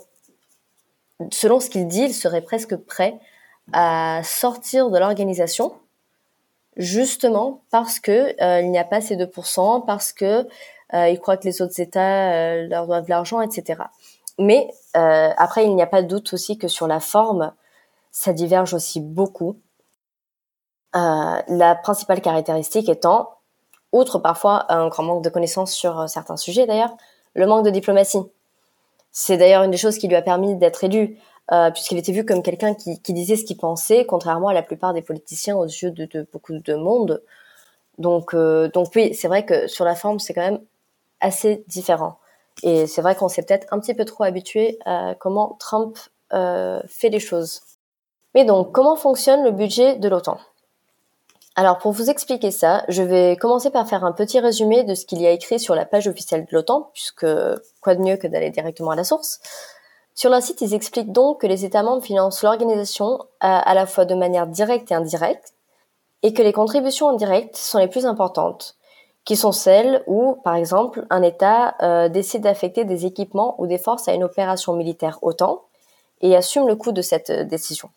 selon ce qu'il dit, il serait presque prêt à sortir de l'organisation, justement parce que euh, il n'y a pas ces 2%, parce que euh, il croit que les autres États leur doivent de l'argent, etc. Mais après, il n'y a pas de doute aussi que sur la forme, ça diverge aussi beaucoup. Euh, la principale caractéristique étant, outre parfois un grand manque de connaissances sur euh, certains sujets d'ailleurs, le manque de diplomatie. C'est d'ailleurs une des choses qui lui a permis d'être élu, euh, puisqu'il était vu comme quelqu'un qui, disait ce qu'il pensait, contrairement à la plupart des politiciens aux yeux de, beaucoup de monde. Donc, euh, donc oui, c'est vrai que sur la forme, c'est quand même assez différent. Et c'est vrai qu'on s'est peut-être un petit peu trop habitué à comment Trump euh, fait les choses. Mais donc, comment fonctionne le budget de l'OTAN? Alors pour vous expliquer ça, je vais commencer par faire un petit résumé de ce qu'il y a écrit sur la page officielle de l'OTAN, puisque quoi de mieux que d'aller directement à la source? Sur leur site, ils expliquent donc que les États membres financent l'organisation à, à, la fois de manière directe et indirecte, et que les contributions indirectes sont les plus importantes, qui sont celles où, par exemple, un État euh, décide d'affecter des équipements ou des forces à une opération militaire OTAN et assume le coût de cette euh, décision.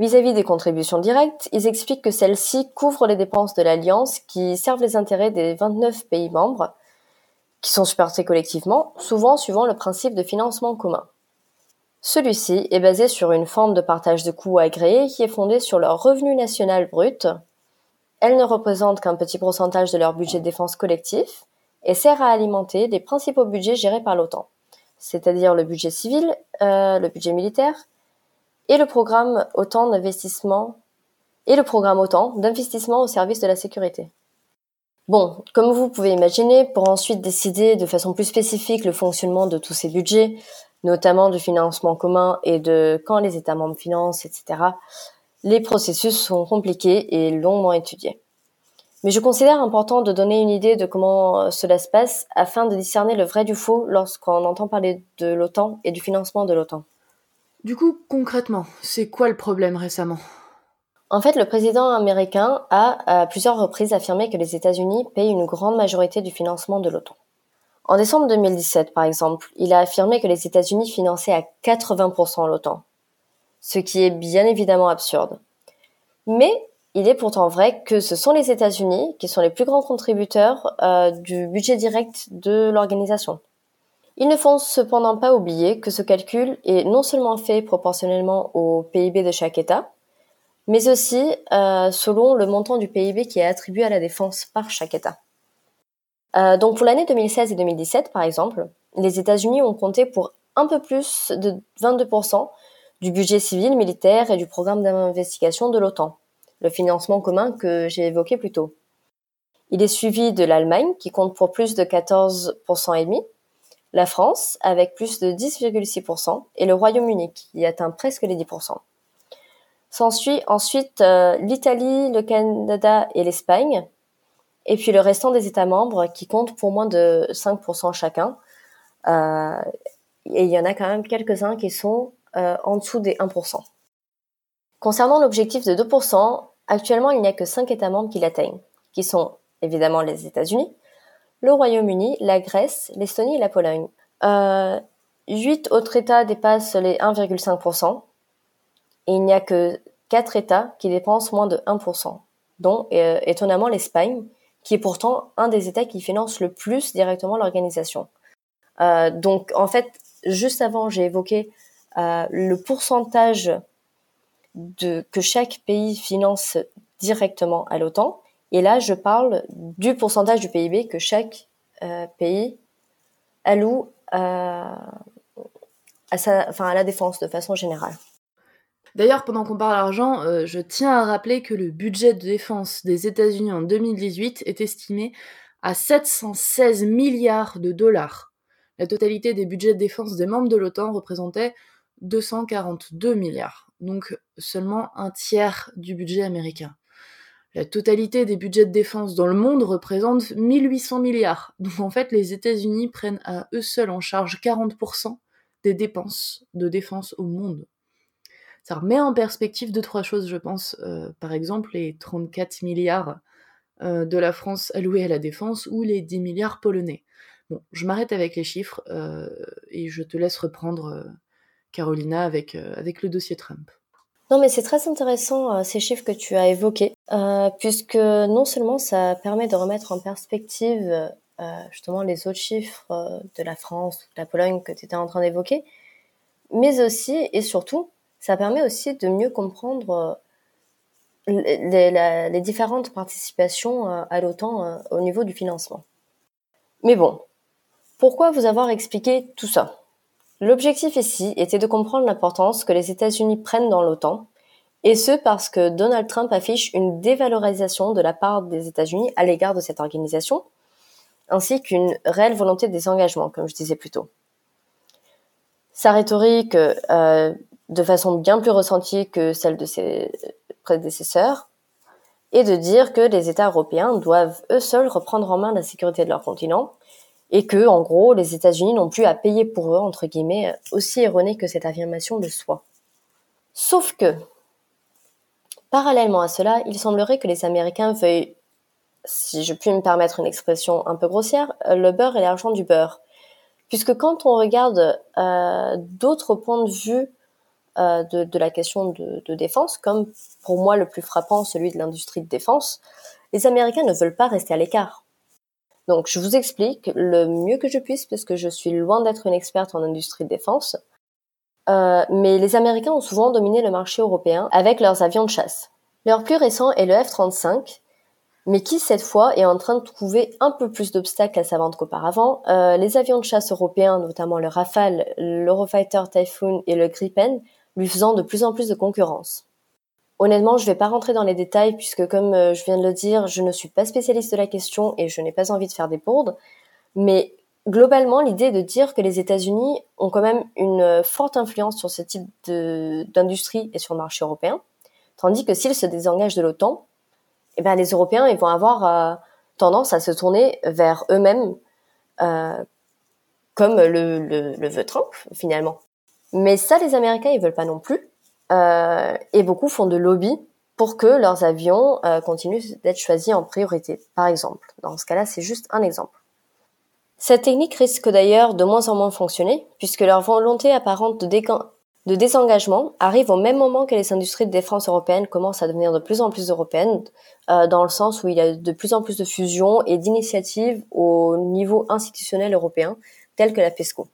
Vis-à-vis des contributions directes, ils expliquent que celles-ci couvrent les dépenses de l'Alliance qui servent les intérêts des 29 pays membres, qui sont supportés collectivement, souvent suivant le principe de financement commun. Celui-ci est basé sur une forme de partage de coûts agréés qui est fondée sur leur revenu national brut. Elle ne représente qu'un petit pourcentage de leur budget de défense collectif et sert à alimenter les principaux budgets gérés par l'OTAN, c'est-à-dire le budget civil, euh, le budget militaire, et le programme autant d'investissement et le programme autant d'investissement au service de la sécurité. Bon, comme vous pouvez imaginer, pour ensuite décider de façon plus spécifique le fonctionnement de tous ces budgets, notamment du financement commun et de quand les États membres financent, etc., les processus sont compliqués et longuement étudiés. Mais je considère important de donner une idée de comment cela se passe afin de discerner le vrai du faux lorsqu'on entend parler de l'OTAN et du financement de l'OTAN. Du coup, concrètement, c'est quoi le problème récemment? En fait, le président américain a à plusieurs reprises affirmé que les États-Unis payent une grande majorité du financement de l'OTAN. En décembre 2017, par exemple, il a affirmé que les États-Unis finançaient à 80% l'OTAN, ce qui est bien évidemment absurde. Mais il est pourtant vrai que ce sont les États-Unis qui sont les plus grands contributeurs euh, du budget direct de l'organisation. Il ne faut cependant pas oublier que ce calcul est non seulement fait proportionnellement au PIB de chaque État, mais aussi euh, selon le montant du PIB qui est attribué à la défense par chaque État. Euh, donc pour l'année 2016 et 2017, par exemple, les États-Unis ont compté pour un peu plus de 22% du budget civil, militaire et du programme d'investigation de l'OTAN, le financement commun que j'ai évoqué plus tôt. Il est suivi de l'Allemagne qui compte pour plus de 14% et demi, la France avec plus de 10,6% et le Royaume-Uni qui atteint presque les 10%. S'ensuit ensuite euh, l'Italie, le Canada et l'Espagne, et puis le restant des États membres qui comptent pour moins de 5% chacun. Euh, et il y en a quand même quelques-uns qui sont euh, en dessous des 1%. Concernant l'objectif de 2%, actuellement il n'y a que 5 États membres qui l'atteignent, qui sont évidemment les États-Unis, le Royaume-Uni, la Grèce, l'Estonie et la Pologne. Euh, 8 autres États dépassent les 1,5%, et il n'y a que 4 États qui dépensent moins de 1%, dont euh, étonnamment l'Espagne, qui est pourtant un des États qui finance le plus directement l'organisation. Euh, donc en fait, juste avant, j'ai évoqué le pourcentage de, que chaque pays finance directement à l'OTAN. Et là, je parle du pourcentage du PIB que chaque euh, pays alloue à, sa, enfin, à la défense de façon générale. D'ailleurs, pendant qu'on parle argent, euh, je tiens à rappeler que le budget de défense des États-Unis en 2018 est estimé à 716 milliards de dollars. La totalité des budgets de défense des membres de l'OTAN représentait 242 milliards, donc seulement un tiers du budget américain. La totalité des budgets de défense dans le monde représente 1800 milliards. Donc en fait, les États-Unis prennent à eux seuls en charge 40% des dépenses de défense au monde. Ça remet en perspective deux, trois choses, je pense. Euh, par exemple, les 34 milliards euh, de la France alloués à la défense ou les 10 milliards polonais. Bon, je m'arrête avec les chiffres euh, et je te laisse reprendre, Carolina, avec, avec le dossier Trump. Non, mais c'est très intéressant ces chiffres que tu as évoqués, puisque non seulement ça permet de remettre en perspective justement les autres chiffres de la France ou de la Pologne que tu étais en train d'évoquer, mais aussi et surtout, ça permet aussi de mieux comprendre les, différentes participations à l'OTAN au niveau du financement. Mais bon, pourquoi vous avoir expliqué tout ça? L'objectif ici était de comprendre l'importance que les États-Unis prennent dans l'OTAN, et ce parce que Donald Trump affiche une dévalorisation de la part des États-Unis à l'égard de cette organisation, ainsi qu'une réelle volonté de désengagement, comme je disais plus tôt. Sa rhétorique euh, de façon bien plus ressentie que celle de ses prédécesseurs, et de dire que les États européens doivent eux seuls reprendre en main la sécurité de leur continent, et que, en gros, les États-Unis n'ont plus à payer pour eux, entre guillemets, aussi erroné que cette affirmation le soit. Sauf que, parallèlement à cela, il semblerait que les Américains veuillent, si je puis me permettre une expression un peu grossière, le beurre et l'argent du beurre. Puisque quand on regarde euh, d'autres points de vue euh, de, la question de, défense, comme pour moi le plus frappant, celui de l'industrie de défense, les Américains ne veulent pas rester à l'écart. Donc je vous explique le mieux que je puisse, parce que je suis loin d'être une experte en industrie de défense. Euh, mais les Américains ont souvent dominé le marché européen avec leurs avions de chasse. Leur plus récent est le F-35, mais qui cette fois est en train de trouver un peu plus d'obstacles à sa vente qu'auparavant. Euh, les avions de chasse européens, notamment le Rafale, l'Eurofighter Typhoon et le Gripen, lui faisant de plus en plus de concurrence. Honnêtement, je ne vais pas rentrer dans les détails puisque, comme euh, je viens de le dire, je ne suis pas spécialiste de la question et je n'ai pas envie de faire des bourdes. Mais globalement, l'idée est de dire que les États-Unis ont quand même une euh, forte influence sur ce type d'industrie et sur le marché européen, tandis que s'ils se désengagent de l'OTAN, eh ben, les Européens ils vont avoir euh, tendance à se tourner vers eux-mêmes, comme le, le veut Trump finalement. Mais ça, les Américains, ils veulent pas non plus. Euh, et beaucoup font de lobby pour que leurs avions euh, continuent d'être choisis en priorité, par exemple. Dans ce cas-là, c'est juste un exemple. Cette technique risque d'ailleurs de moins en moins fonctionner, puisque leur volonté apparente de, de désengagement arrive au même moment que les industries de défense européennes commencent à devenir de plus en plus européennes, euh, dans le sens où il y a de plus en plus de fusions et d'initiatives au niveau institutionnel européen, telles que la PESCO.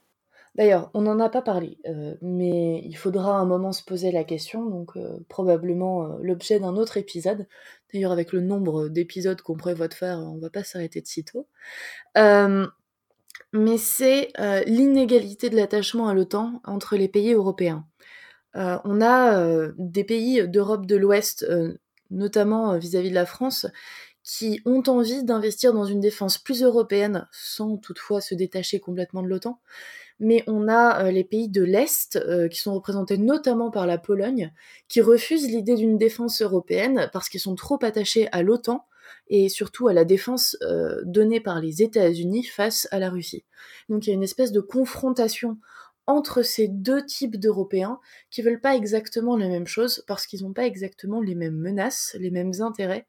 D'ailleurs, on n'en a pas parlé, euh, mais il faudra un moment se poser la question, donc euh, probablement euh, l'objet d'un autre épisode. D'ailleurs, avec le nombre d'épisodes qu'on prévoit de faire, on va pas s'arrêter de sitôt. mais c'est l'inégalité de l'attachement à l'OTAN entre les pays européens. on a des pays d'Europe de l'Ouest, notamment vis-à-vis de la France, qui ont envie d'investir dans une défense plus européenne, sans toutefois se détacher complètement de l'OTAN, mais on a euh, les pays de l'Est, euh, qui sont représentés notamment par la Pologne, qui refusent l'idée d'une défense européenne parce qu'ils sont trop attachés à l'OTAN et surtout à la défense euh, donnée par les États-Unis face à la Russie. Donc il y a une espèce de confrontation entre ces deux types d'Européens qui veulent pas exactement la même chose parce qu'ils n'ont pas exactement les mêmes menaces, les mêmes intérêts,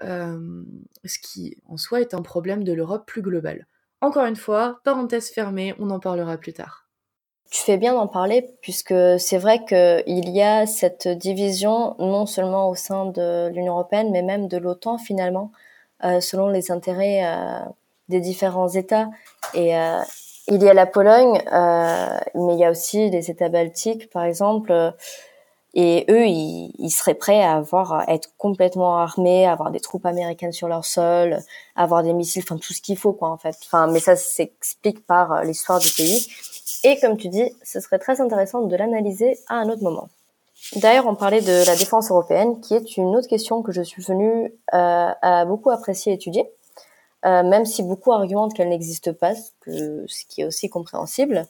ce qui en soi est un problème de l'Europe plus globale. Encore une fois, parenthèse fermée, on en parlera plus tard. Tu fais bien d'en parler puisque c'est vrai qu'il y a cette division non seulement au sein de l'Union européenne mais même de l'OTAN finalement euh, selon les intérêts euh, des différents États. Et euh, il y a la Pologne, mais il y a aussi les États baltiques par exemple. Et eux, ils, ils, seraient prêts à avoir, à être complètement armés, à avoir des troupes américaines sur leur sol, avoir des missiles, enfin tout ce qu'il faut, quoi, en fait. Enfin, mais ça s'explique par l'histoire du pays. Et comme tu dis, ce serait très intéressant de l'analyser à un autre moment. D'ailleurs, on parlait de la défense européenne, qui est une autre question que je suis venue euh, à beaucoup apprécier étudier, euh, même si beaucoup argumentent qu'elle n'existe pas, ce qui est aussi compréhensible.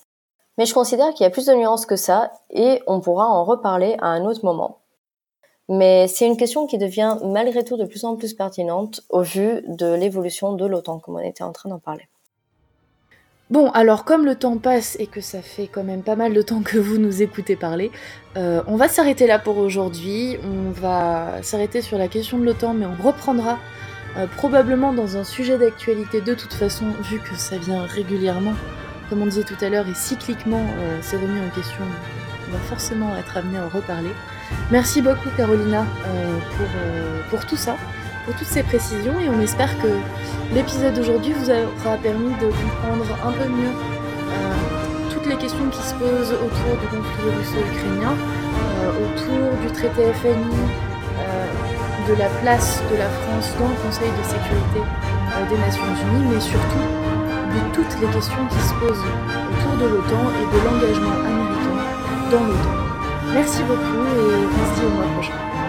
Mais je considère qu'il y a plus de nuances que ça, et on pourra en reparler à un autre moment. Mais c'est une question qui devient malgré tout de plus en plus pertinente au vu de l'évolution de l'OTAN, comme on était en train d'en parler. Bon, alors comme le temps passe et que ça fait quand même pas mal de temps que vous nous écoutez parler, euh, on va s'arrêter là pour aujourd'hui. On va s'arrêter sur la question de l'OTAN, mais on reprendra euh, probablement dans un sujet d'actualité de toute façon, vu que ça vient régulièrement, comme on disait tout à l'heure, et cycliquement, euh, c'est remis en question. On va forcément être amené à en reparler. Merci beaucoup Carolina pour, pour tout ça pour toutes ces précisions et on espère que l'épisode d'aujourd'hui vous aura permis de comprendre un peu mieux euh, toutes les questions qui se posent autour du conflit russo-ukrainien, euh, autour du traité FNI, euh, de la place de la France dans le Conseil de sécurité des Nations Unies, mais surtout de toutes les questions qui se posent autour de l'OTAN et de l'engagement américain dans l'OTAN. Merci beaucoup et on se dit au mois prochain.